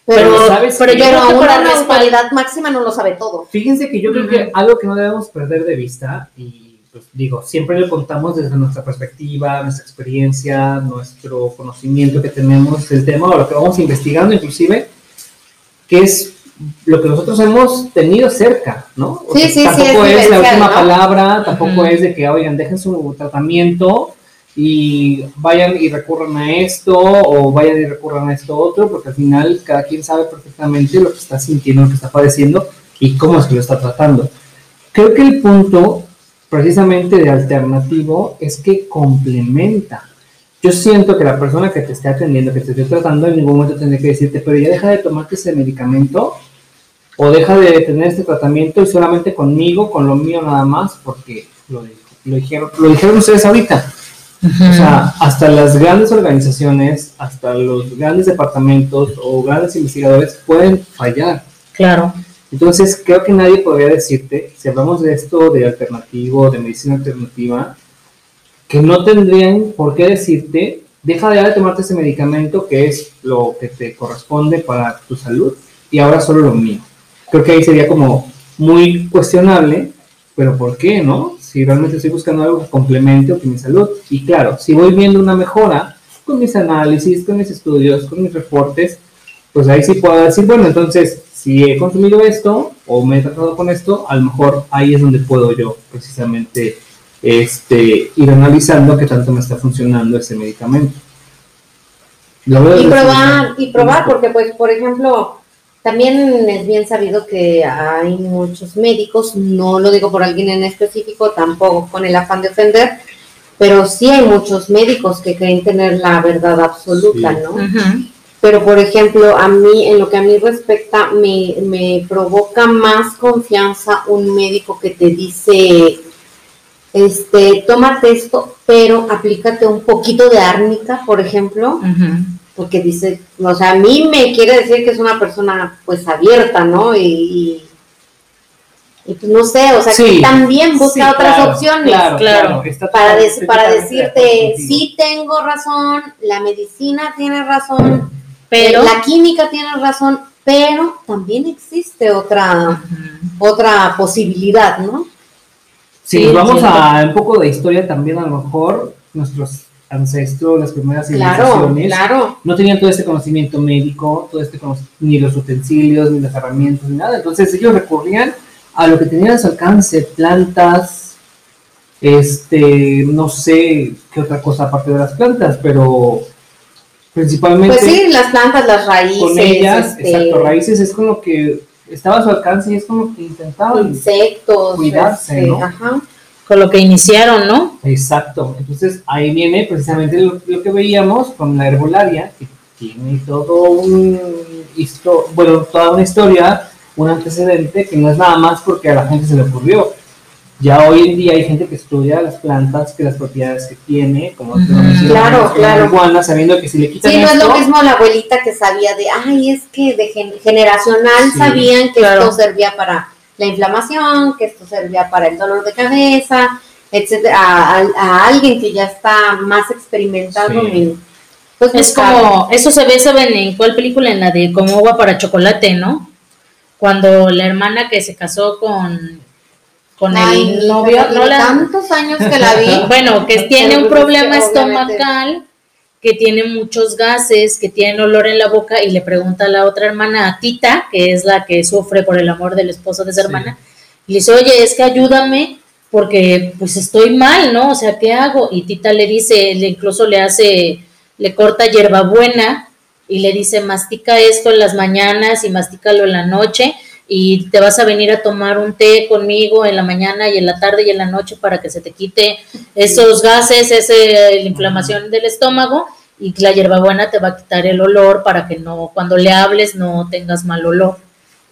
Pero, ¿sabes pero yo creo que una autoridad máxima no lo sabe todo. Fíjense que yo creo que algo que no debemos perder de vista y pues digo, siempre le contamos desde nuestra perspectiva, nuestra experiencia, nuestro conocimiento que tenemos del tema o lo que vamos investigando inclusive, que es lo que nosotros hemos tenido cerca, ¿no? sí, sí, tampoco es, la última palabra, tampoco es de que, oigan, dejen su tratamiento y vayan y recurran a esto o vayan y recurran a esto otro, porque al final cada quien sabe perfectamente lo que está sintiendo, lo que está padeciendo y cómo es que lo está tratando. Creo que el punto precisamente de alternativo es que complementa. Yo siento que la persona que te esté atendiendo, que te esté tratando, en ningún momento tendría que decirte, pero ya deja de tomarte ese medicamento o deja de tener este tratamiento y solamente conmigo, con lo mío nada más, porque lo, dijeron, lo dijeron ustedes ahorita. O sea, hasta las grandes organizaciones, hasta los grandes departamentos o grandes investigadores pueden fallar. Claro. Entonces, creo que nadie podría decirte, si hablamos de esto de alternativo, de medicina alternativa, que no tendrían por qué decirte, deja de tomarte ese medicamento que es lo que te corresponde para tu salud y ahora solo lo mío. Creo que ahí sería como muy cuestionable, pero ¿por qué no? Si realmente estoy buscando algo que complemente o que mi salud. Y claro, si voy viendo una mejora con mis análisis, con mis estudios, con mis reportes, pues ahí sí puedo decir, bueno, entonces si he consumido esto o me he tratado con esto, a lo mejor ahí es donde puedo yo precisamente este, ir analizando qué tanto me está funcionando ese medicamento. y probar, y probar, porque pues, por ejemplo, también es bien sabido que hay muchos médicos, no lo digo por alguien en específico, tampoco con el afán de ofender, pero sí hay muchos médicos que creen tener la verdad absoluta, ¿no? Pero, por ejemplo, a mí, en lo que a mí respecta, me, me provoca más confianza un médico que te dice, este, tómate esto, pero aplícate un poquito de árnica, por ejemplo, porque dice, o sea, a mí me quiere decir que es una persona pues abierta, ¿no? Y, y, pues no sé, o sea, que también busca otras opciones. Claro, claro. para, para decirte, sí tengo razón, la medicina tiene razón, pero la química tiene razón, pero también existe otra, otra posibilidad, ¿no? Sí, vamos a un poco de historia también, a lo mejor nuestros ancestros, las primeras civilizaciones, no tenían todo este conocimiento médico, todo este ni los utensilios, ni las herramientas, ni nada. Entonces ellos recurrían a lo que tenían a su alcance, plantas, este, no sé qué otra cosa aparte de las plantas, pero principalmente... Pues sí, las plantas, las raíces. Con ellas, este, exacto, raíces es con lo que estaba a su alcance y es como que intentaban insectos, cuidarse, este, ¿no? Ajá. Con lo que iniciaron, ¿no? Exacto. Entonces ahí viene precisamente lo, que veíamos con la herbolaria, que tiene todo un bueno, toda una historia, un antecedente que no es nada más porque a la gente se le ocurrió. Ya hoy en día hay gente que estudia las plantas, que las propiedades que tiene, como uh -huh. claro, claro. sabiendo que si le quitan Sí, no es lo mismo la abuelita que sabía de, ay, es que de generacional sabían que esto servía para la inflamación, que esto servía para el dolor de cabeza, etcétera, a, alguien que ya está más experimentado pues es como, eso se ve, ¿saben en cuál película? En la de Como agua para chocolate, ¿no? Cuando la hermana que se casó con con el novio. No la... tantos años que la vi. *laughs* bueno, que tiene un problema estomacal, que tiene muchos gases, que tiene olor en la boca y le pregunta a la otra hermana, a Tita, que es la que sufre por el amor del esposo de su hermana, y le dice, oye, es que ayúdame porque pues estoy mal, ¿no? O sea, ¿qué hago? Y Tita le dice, le incluso le hace, le corta hierbabuena y le dice, mastica esto en las mañanas y mastícalo en la noche y te vas a venir a tomar un té conmigo en la mañana y en la tarde y en la noche para que se te quite esos gases, esa la inflamación del estómago y la hierbabuena te va a quitar el olor para que no, cuando le hables no tengas mal olor.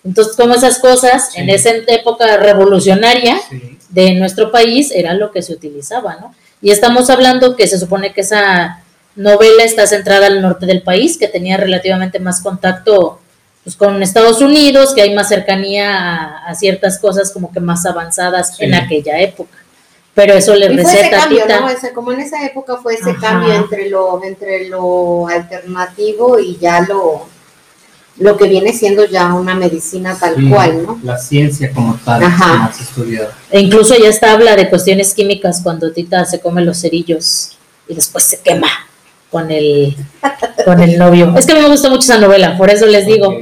Entonces, como esas cosas, en esa época revolucionaria de nuestro país, era lo que se utilizaba, ¿no? Y estamos hablando que se supone que esa novela está centrada al norte del país, que tenía relativamente más contacto pues, con Estados Unidos, que hay más cercanía a, ciertas cosas como que más avanzadas en aquella época. Pero eso le y receta ese cambio, ¿no? Ese, como en esa época fue ese cambio entre lo, entre lo alternativo y ya lo, lo que viene siendo ya una medicina tal cual, ¿no? La ciencia como tal, más estudiada. E incluso ya está habla de cuestiones químicas cuando Tita se come los cerillos y después se quema con el, *laughs* con el novio. Es que a mí me gusta mucho esa novela, por eso les digo.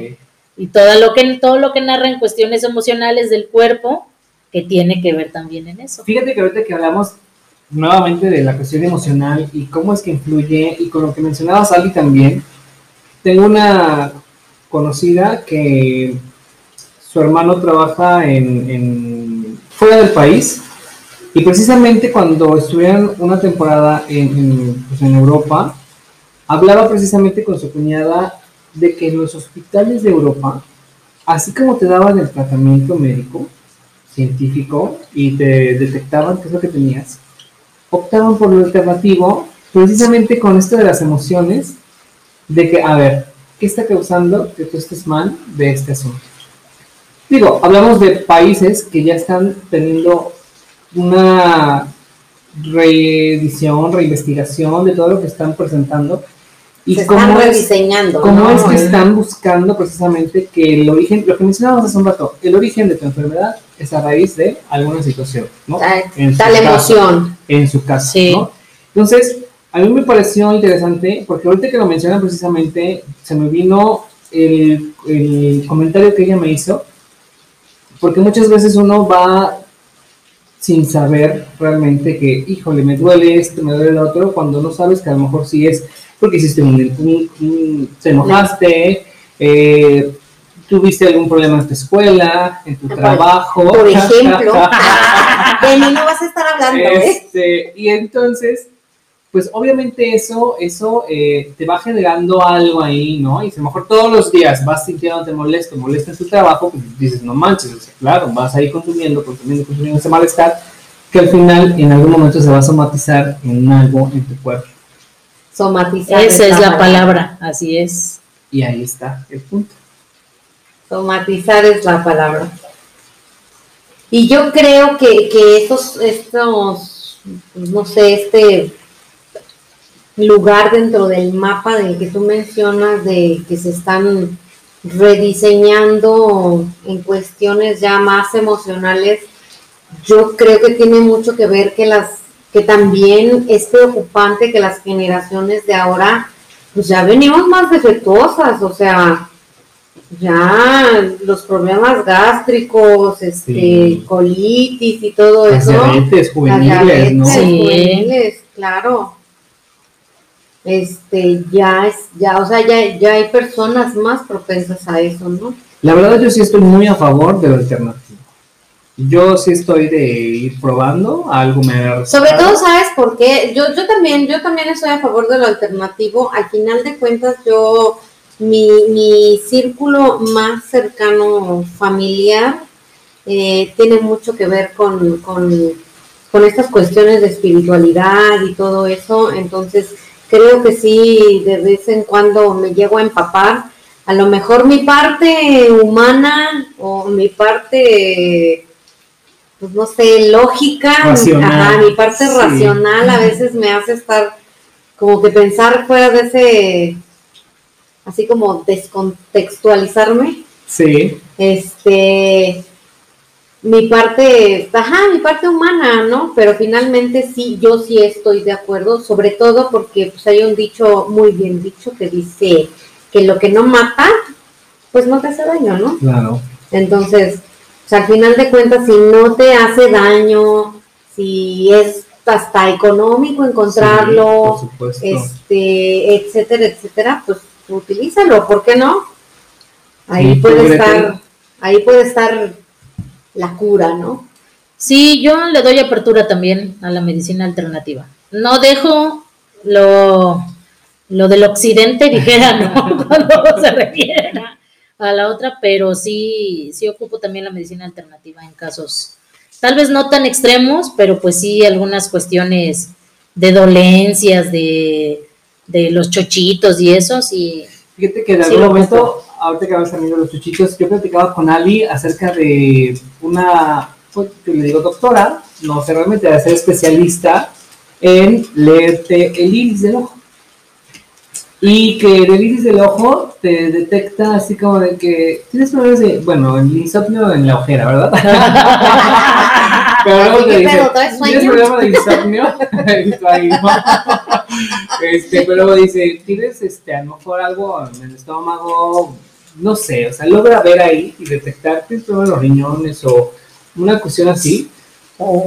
Y todo lo, que, todo lo que narra en cuestiones emocionales del cuerpo, que tiene que ver también en eso. Fíjate que ahorita que hablamos nuevamente de la cuestión emocional y cómo es que influye, y con lo que mencionaba Sally también, tengo una conocida que su hermano trabaja en, en fuera del país y precisamente cuando estuvieron una temporada en, pues en Europa, hablaba precisamente con su cuñada de que en los hospitales de Europa, así como te daban el tratamiento médico, científico, y te detectaban qué es lo que tenías, optaban por lo alternativo, precisamente con esto de las emociones, de que, a ver, ¿qué está causando que tú estés mal de este asunto? Digo, hablamos de países que ya están teniendo una reedición, reinvestigación de todo lo que están presentando y se cómo están rediseñando. cómo es que están buscando precisamente que el origen, lo que mencionábamos hace un rato, el origen de tu enfermedad es a raíz de alguna situación, ¿no? Tal, emoción. en su caso, ¿no? Entonces, a mí me pareció interesante, porque ahorita que lo mencionan precisamente, se me vino el, el comentario que ella me hizo, porque muchas veces uno va sin saber realmente que, híjole, me duele esto, me duele el otro, cuando no sabes que a lo mejor sí es porque hiciste un, un, te enojaste, eh, tuviste algún problema en tu escuela, en tu trabajo. Por ejemplo, *laughs* *laughs* de mí no vas a estar hablando. ¿eh? Este, y entonces, pues obviamente eso, eso eh, te va generando algo ahí, ¿no? Y si a lo mejor todos los días vas sintiéndote molesto, molesto en tu trabajo, pues dices, no manches, claro, vas a ir consumiendo, consumiendo, consumiendo ese malestar, que al final en algún momento se va a somatizar en algo en tu cuerpo. Somatizar. Esa es la palabra, así es. Y ahí está el punto. Somatizar es la palabra. Y yo creo que, que estos, estos, pues, no sé, este lugar dentro del mapa del que tú mencionas de que se están rediseñando en cuestiones ya más emocionales, yo creo que tiene mucho que ver que las que también es preocupante que las generaciones de ahora pues ya venimos más defectuosas, o sea, ya los problemas gástricos, este, colitis y todo eso. juveniles, ¿no? juveniles, claro este, ya es, ya, o sea, ya, ya hay personas más propensas a eso, ¿no? La verdad yo sí estoy muy a favor de lo alternativo. Yo sí estoy de ir probando, algo me Sobre todo, ¿sabes por qué? Yo, yo también, yo también estoy a favor de lo alternativo. Al final de cuentas, yo, mi, mi círculo más cercano familiar eh, tiene mucho que ver con, con, con estas cuestiones de espiritualidad y todo eso. Entonces, creo que sí, de vez en cuando me llego a empapar. A lo mejor mi parte humana o mi parte, pues no sé, lógica, mi parte racional a veces me hace estar como que pensar fuera de ese, así como descontextualizarme. Sí. Este, mi parte, ajá, mi parte humana, ¿no? Pero finalmente sí, yo sí estoy de acuerdo, sobre todo porque pues, hay un dicho muy bien dicho que dice que lo que no mata, pues no te hace daño, ¿no? Claro. Entonces, o sea, al final de cuentas, si no te hace daño, si es hasta económico encontrarlo, este, etcétera, etcétera, pues utilízalo, ¿por qué no? Ahí puede estar, ahí puede estar la cura, ¿no? Sí, yo le doy apertura también a la medicina alternativa. No dejo lo, lo del occidente, dijera, *laughs* ¿no? *laughs* Cuando se refiere a la otra, pero sí, sí ocupo también la medicina alternativa en casos, tal vez no tan extremos, pero pues sí algunas cuestiones de dolencias, de, de los chochitos y eso, sí. Fíjate que en algún momento ahorita que vamos a los chuchitos, yo platicaba con Ali acerca de una, pues, que le digo doctora, no sé realmente, de ser especialista en leerte el iris del ojo. Y que el iris del ojo te detecta así como de que tienes problemas de, bueno, el insomnio en la ojera, ¿verdad? *laughs* Pero luego te dice, ¿tienes problemas de insomnio? *laughs* *laughs* este, pero luego dice, ¿tienes este, a lo mejor algo en el estómago? no sé, o sea, logra ver ahí y detectarte todos los riñones o una cuestión así.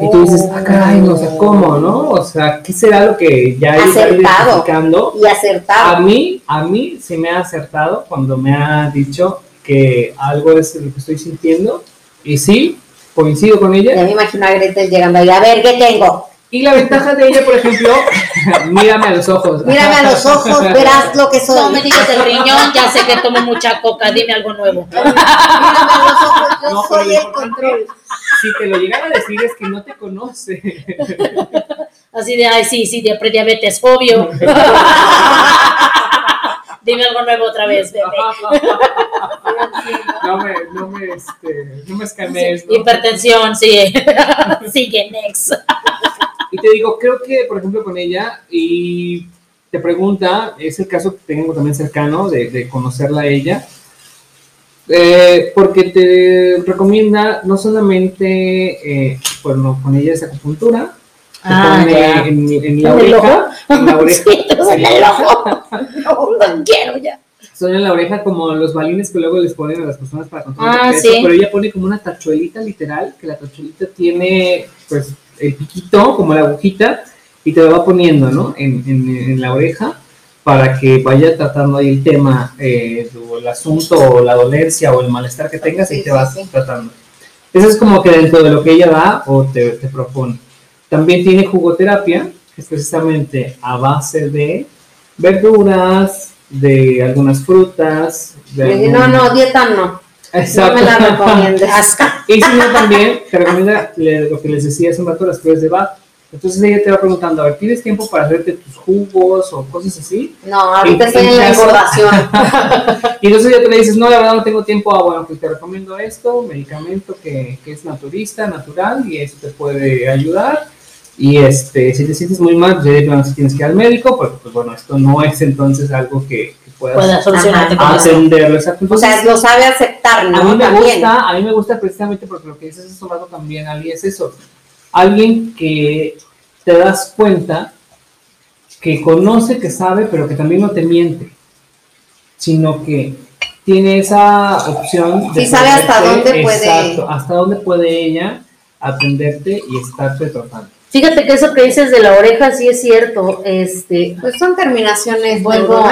Y tú dices, ah, caray, no sé ¿cómo, no? O sea, ¿qué será lo que ya está identificando? Y acertado. A mí, a mí se me ha acertado cuando me ha dicho que algo es lo que estoy sintiendo. Y sí, coincido con ella. Ya me imagino a Gretel llegando ahí, a ver, ¿qué tengo? Y la ventaja de ella, por ejemplo, *laughs* mírame a los ojos. Mírame a los ojos, verás lo que soy. No me digas el riñón, ya sé que tomo mucha coca, dime algo nuevo. Mírame a los ojos, yo soy el control. Si te lo llegara a decir es que no te conoce. Así de, ay, sí, sí, de prediabetes, obvio. *laughs* Dime algo nuevo otra vez, bebé. No me, no me, este, no me escanees. Hipertensión, sí. *laughs* Sigue, next. Y te digo, creo que, por ejemplo, con ella, y te pregunta, es el caso que tengo también cercano de, conocerla a ella, eh, porque te recomienda no solamente, eh, bueno, con ella es acupuntura, ah, en, en, la oreja, en la *laughs* oreja, en el ojo, *laughs* no, no quiero ya. son en la oreja como los balines que luego les ponen a las personas para controlar Ah, el peso, sí. pero ella pone como una tachuelita literal, que la tachuelita tiene pues el piquito, como la agujita, y te lo va poniendo, ¿no? En, en- en la oreja para que vaya tratando ahí el tema, eh, o el asunto, o la dolencia, o el malestar que tengas, y te vas tratando. Eso es como que dentro de lo que ella da o te, te propone. También tiene jugoterapia, que es precisamente a base de verduras, de algunas frutas. De No, no, dieta no. No Exacto. me la recomiendes. *laughs* Y si no, también te recomienda le- lo que les decía hace un rato, las flores de Bach. Entonces ella te va preguntando, a ver, ¿tienes tiempo para hacerte tus jugos o cosas así? No, ahorita estoy en en la engordación. *laughs* Y entonces ya te le dices, no, la verdad no tengo tiempo, ah, bueno, pues te recomiendo esto, medicamento que, que es naturista, natural, y eso te puede ayudar. Y este, si te sientes muy mal, pues ya sí tienes que ir al médico, porque pues bueno, esto no es entonces algo que, que puedas atenderlo. O sea, Entonces, lo sabe aceptar, ¿no? a mí me También. gusta, a mí me gusta precisamente porque lo que dices un rato también, Ali, es eso. Alguien que te das cuenta que conoce, que sabe, pero que también no te miente, sino que tiene esa opción Sí sabe hasta dónde puede- exacto, hasta dónde puede ella atenderte y estarte tratando. Fíjate que eso que dices de la oreja sí es cierto. Este, Pues son terminaciones vuelvo,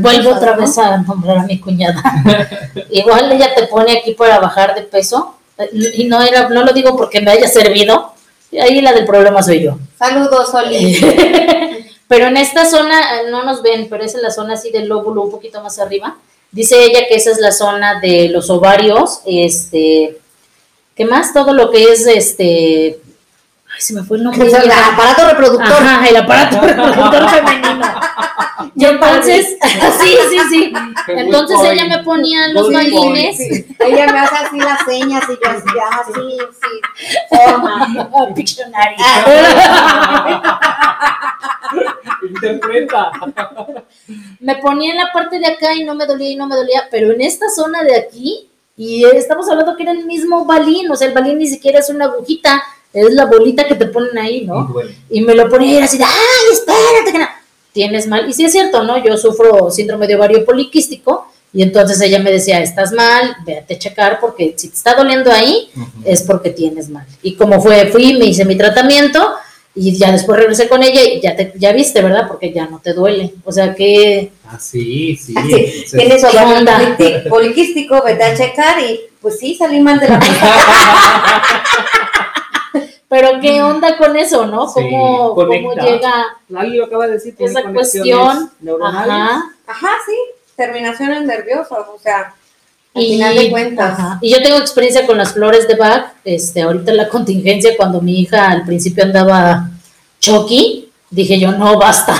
vuelvo otra ¿no? vez a nombrar a mi cuñada. *laughs* Igual ella te pone aquí para bajar de peso eh, y no era, no lo digo porque me haya servido. Ahí la del problema soy yo. Saludos, Oli. *laughs* pero en esta zona eh, no nos ven, pero es en la zona así del lóbulo un poquito más arriba. Dice ella que esa es la zona de los ovarios, este, ¿qué más? Todo lo que es este, ay, se me fue el nombre. O sea, el aparato reproductor. Ajá, el aparato *laughs* reproductor femenino. Y entonces, *laughs* sí, sí, sí. Entonces ella me ponía los Good balines. Sí. Ella me hace así las señas y yo así, ah, sí, sí. Forma. Pictionary. *laughs* Interpreta. me ponía en la parte de acá y no me dolía y no me dolía, pero en esta zona de aquí, y estamos hablando que era el mismo balín, o sea, el balín ni siquiera es una agujita, es la bolita que te ponen ahí, ¿no? Y me lo ponía y era así de, ay, espérate que no. Tienes mal, y sí es cierto, ¿no? Yo sufro síndrome de ovario poliquístico, y entonces ella me decía, estás mal, véate a checar, porque si te está doliendo ahí, es porque tienes mal. Y como fue, fui, me hice mi tratamiento, y ya después regresé con ella, y ya, te, ya viste, ¿verdad? Porque ya no te duele. O sea que Ah, sí, sí. Sí, entonces- tienes ovario onda? poliquístico, vete a checar y pues sí, salí mal de la *laughs* Pero qué onda con eso, ¿no? Sí, ¿Cómo, cómo llega Ali lo acaba de decir, tiene esa cuestión? neuronales. Ajá. Ajá, sí, terminaciones nerviosas, o sea, al Y, final de cuentas. ajá. y yo tengo experiencia con las flores de Bach. Este, ahorita en la contingencia, cuando mi hija al principio andaba choqui, dije yo, no, basta.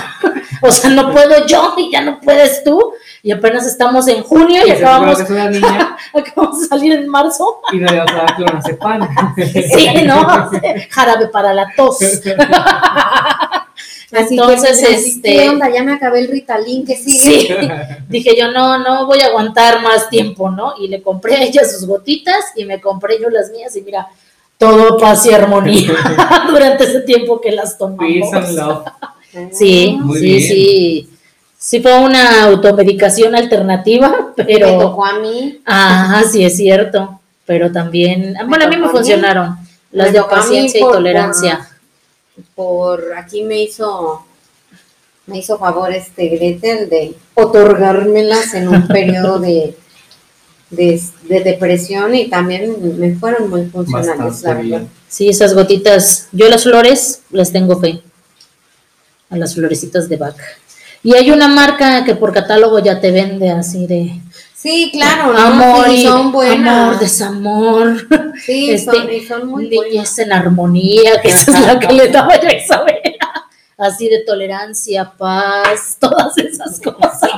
O sea, no puedo yo y ya no puedes tú. Y apenas estamos en junio y acabamos, niña *laughs* acabamos de salir en marzo. y no le vas a dar clonazepam. Sí, ¿no? Jarabe para la tos. *laughs* Así Entonces, que, este- ¿qué onda? Ya me acabé el Ritalin, que sigue? Sí, dije yo no, no voy a aguantar más tiempo, ¿no? Y le compré a ella sus gotitas y me compré yo las mías y mira, todo paz y armonía *laughs* durante ese tiempo que las tomamos. Peace and love. Sí, Muy sí, bien. sí. Sí fue una automedicación alternativa, *laughs* Me pero... tocó a mí. Ajá, sí es cierto. Pero también... Bueno, a mí me mí. funcionaron. Las Me de paciencia y tolerancia. Por aquí me hizo, me hizo favor este Gretel de otorgármelas en un *laughs* periodo de, de, de depresión y también me fueron muy funcionales, la verdad. bien. Sí, esas gotitas. Yo las flores les tengo fe. A las florecitas de Bach. Y hay una marca que por catálogo ya te vende así de Sí, claro, ¿no? amor y son buenas. amor, desamor, Sí, este, son, y son muy buenas. niñez en armonía, que esa es la que le daba yo a Isabela. Así de tolerancia, paz, todas esas cosas.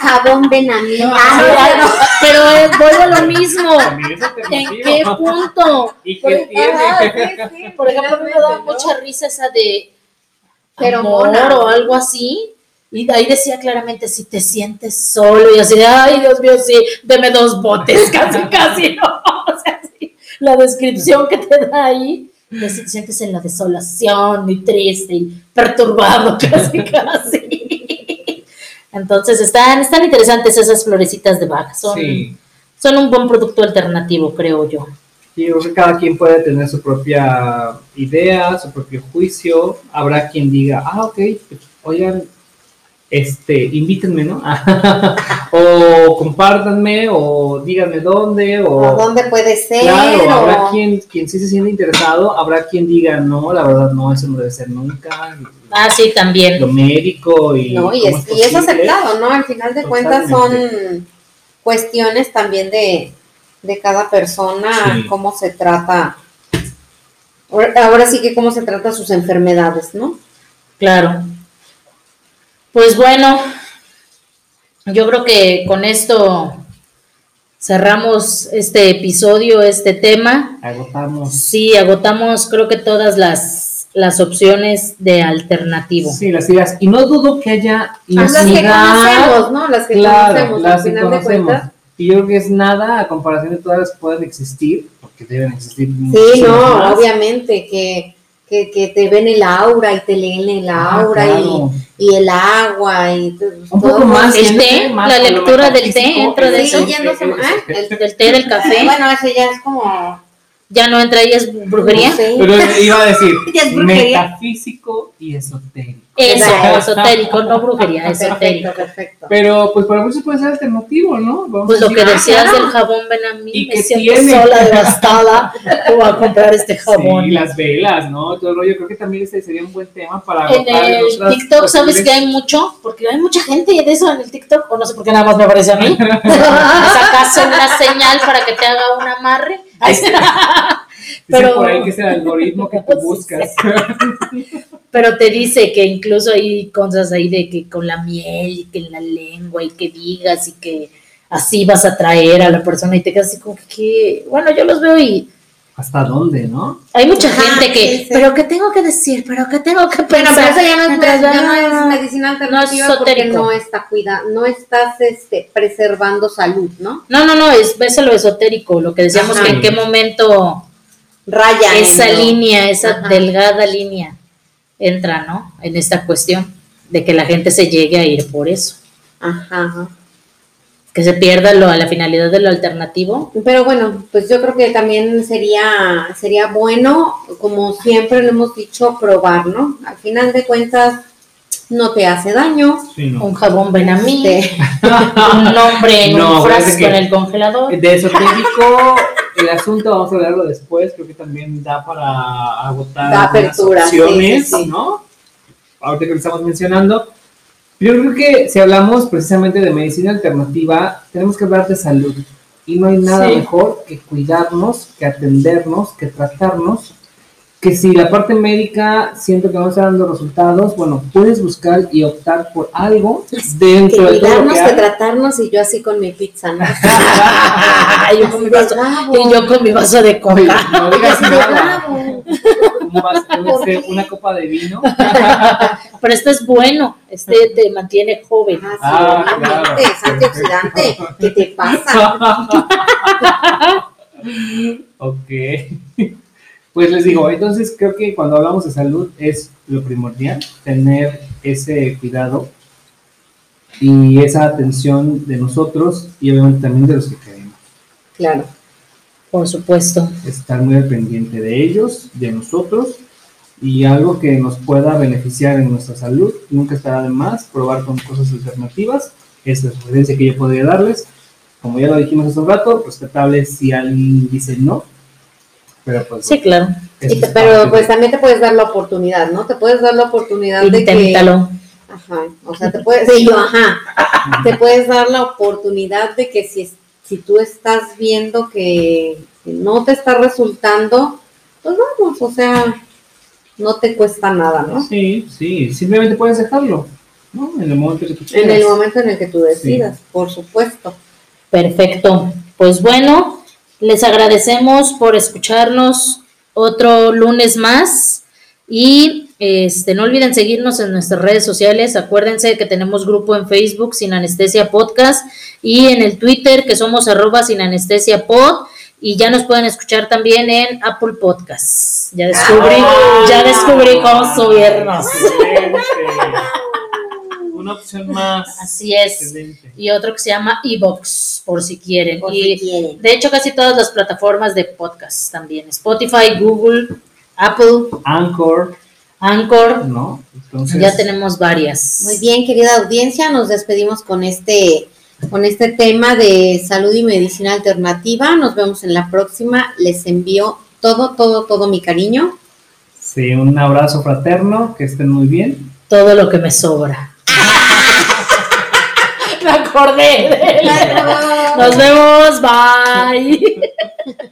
Jabón Benamín. Ay, pero es, vuelvo a lo mismo. ¿En qué punto? ¿Y Por, qué tiene? sí, sí, por ejemplo, me ¿no? mucha risa esa de. Amor o algo así. Y ahí decía claramente, si te sientes solo, y así de, ay, Dios mío, sí, deme dos botes, *laughs* casi, casi, ¿no? *laughs* O sea, sí, la descripción que te da ahí, de si te sientes en la desolación, y triste, y perturbado, *laughs* casi, casi. Entonces están, están interesantes esas florecitas de Bach. Son, son un buen producto alternativo, creo yo. Y yo creo que cada quien puede tener su propia idea, su propio juicio. Habrá quien diga, ah, ok, pues, oigan, este, invítenme, ¿no? *laughs* o compártanme, o díganme dónde, o... dónde puede ser. Claro, habrá quien, quien sí se siente interesado, habrá quien diga, no, la verdad no, eso no debe ser nunca. Ah, sí, también. Lo médico y... No, y, es, y es aceptado, ¿no? Al final de cuentas son cuestiones también de, de cada persona, cómo se trata, ahora sí que cómo se trata sus enfermedades, ¿no? Claro. Pues bueno, yo creo que con esto cerramos este episodio, este tema. Agotamos. Sí, agotamos creo que todas las, las opciones de alternativo. Sí, las ideas. Y no dudo que haya Las que conocemos, ¿no? Las que conocemos, al final de cuentas. Y yo creo que es nada a comparación de todas las que pueden existir, porque deben existir. Sí, no, obviamente, que que, que, te ven el aura y te leen el ah, aura y, el agua y un poco más el té, la lectura del té entra de eso. El, del té, del café. Bueno, eso ya es como ya no entra ahí es brujería. Pero iba a decir *laughs* metafísico y esotérico. Eso, *laughs* esotérico, no brujería, esotérico. Perfecto, Pero pues para muchos puede ser alternativo, ¿no? pues lo que ah, decías del jabón Benamí, y me que siento tiene... sola, *laughs* devastada, voy a comprar este jabón. Y las velas, ¿no? Todo el rollo, creo que también ese sería un buen tema para En el TikTok, ¿sabes que hay mucho? Porque hay mucha gente de eso en el TikTok, o no sé por qué nada más me aparece a mí. *laughs* ¿Es una señal para que te haga un amarre? Pero por ahí que es el algoritmo que tú *laughs* buscas. pero te dice que incluso hay cosas ahí de que con la miel y que en la lengua y que digas y que así vas a atraer a la persona y te quedas así como que, bueno, yo los veo y... ¿Hasta dónde, no? Hay mucha gente que, pero ¿qué tengo que decir? ¿Pero qué tengo que pensar? Bueno, pero eso ya no es, ya no es medicina alternativa no es porque no está cuida, no estás este, preservando salud, ¿no? No, no, no, es, es lo esotérico, lo que decíamos que en qué momento raya esa línea, esa delgada línea entra, ¿no? En esta cuestión de que la gente se llegue a ir por eso. Ajá. Que se pierda lo, a la finalidad de lo alternativo. Pero bueno, pues yo creo que también sería, sería bueno, como siempre lo hemos dicho, probar, ¿no? Al final de cuentas, no te hace daño. Un jabón Benamí, este. *laughs* un nombre en un frasco en el congelador. De esotérico, el asunto, vamos a hablarlo después, creo que también da para agotar da apertura, opciones, ¿no? Ahorita que lo estamos mencionando. Yo creo que si hablamos precisamente de medicina alternativa, tenemos que hablar de salud. Y no hay nada mejor que cuidarnos, que atendernos, que tratarnos que si la parte médica siento que no está dando resultados, bueno, puedes buscar y optar por algo dentro de todo lo que, que tratarnos y yo así con mi pizza, ¿no? *laughs* y, yo con mi vaso, y yo con mi vaso de coca. no digas nada. una copa de vino. *laughs* Pero este es bueno, este te mantiene joven. Ah, sí, ah, es antioxidante. ¿Qué te pasa? *laughs* ok. Pues les digo, entonces creo que cuando hablamos de salud es lo primordial, tener ese cuidado y esa atención de nosotros y obviamente también de los que queremos. Claro, por supuesto. Estar muy al pendiente de ellos, de nosotros y algo que nos pueda beneficiar en nuestra salud. Nunca estará de más probar con cosas alternativas. Esa es la sugerencia que yo podría darles. Como ya lo dijimos hace un rato, respetable si alguien dice no, pues, sí, claro. pero pues también te puedes dar la oportunidad, ¿no? Te puedes dar la oportunidad de que... Ajá, o sea, te puedes, sí, ajá, te puedes dar la oportunidad de que si, si tú estás viendo que, no te está resultando, pues vamos, o sea, no te cuesta nada, ¿no? Sí, sí, simplemente puedes dejarlo, ¿no? En el momento en que tú En el momento en el que tú decidas, por supuesto. Perfecto. Pues bueno, les agradecemos por escucharnos otro lunes más y este, no olviden seguirnos en nuestras redes sociales. Acuérdense que tenemos grupo en Facebook Sin Anestesia Podcast y en el Twitter que somos arroba sin anestesia pod y ya nos pueden escuchar también en Apple Podcasts. Ya descubrí, ya descubrí cómo subirnos. Una opción más. Así es. Excelente. Y otro que se llama Evox, por si quieren. Por y si quieren. de hecho, casi todas las plataformas de podcast también. Spotify, Google, Apple, Anchor, Anchor. ¿no? Entonces, Ya tenemos varias. Muy bien, querida audiencia, nos despedimos con este con este tema de salud y medicina alternativa. Nos vemos en la próxima. Les envío todo, todo, todo mi cariño. Sí, un abrazo fraterno, que estén muy bien. Todo lo que me sobra. *laughs* Me acordé. Nos vemos. Bye.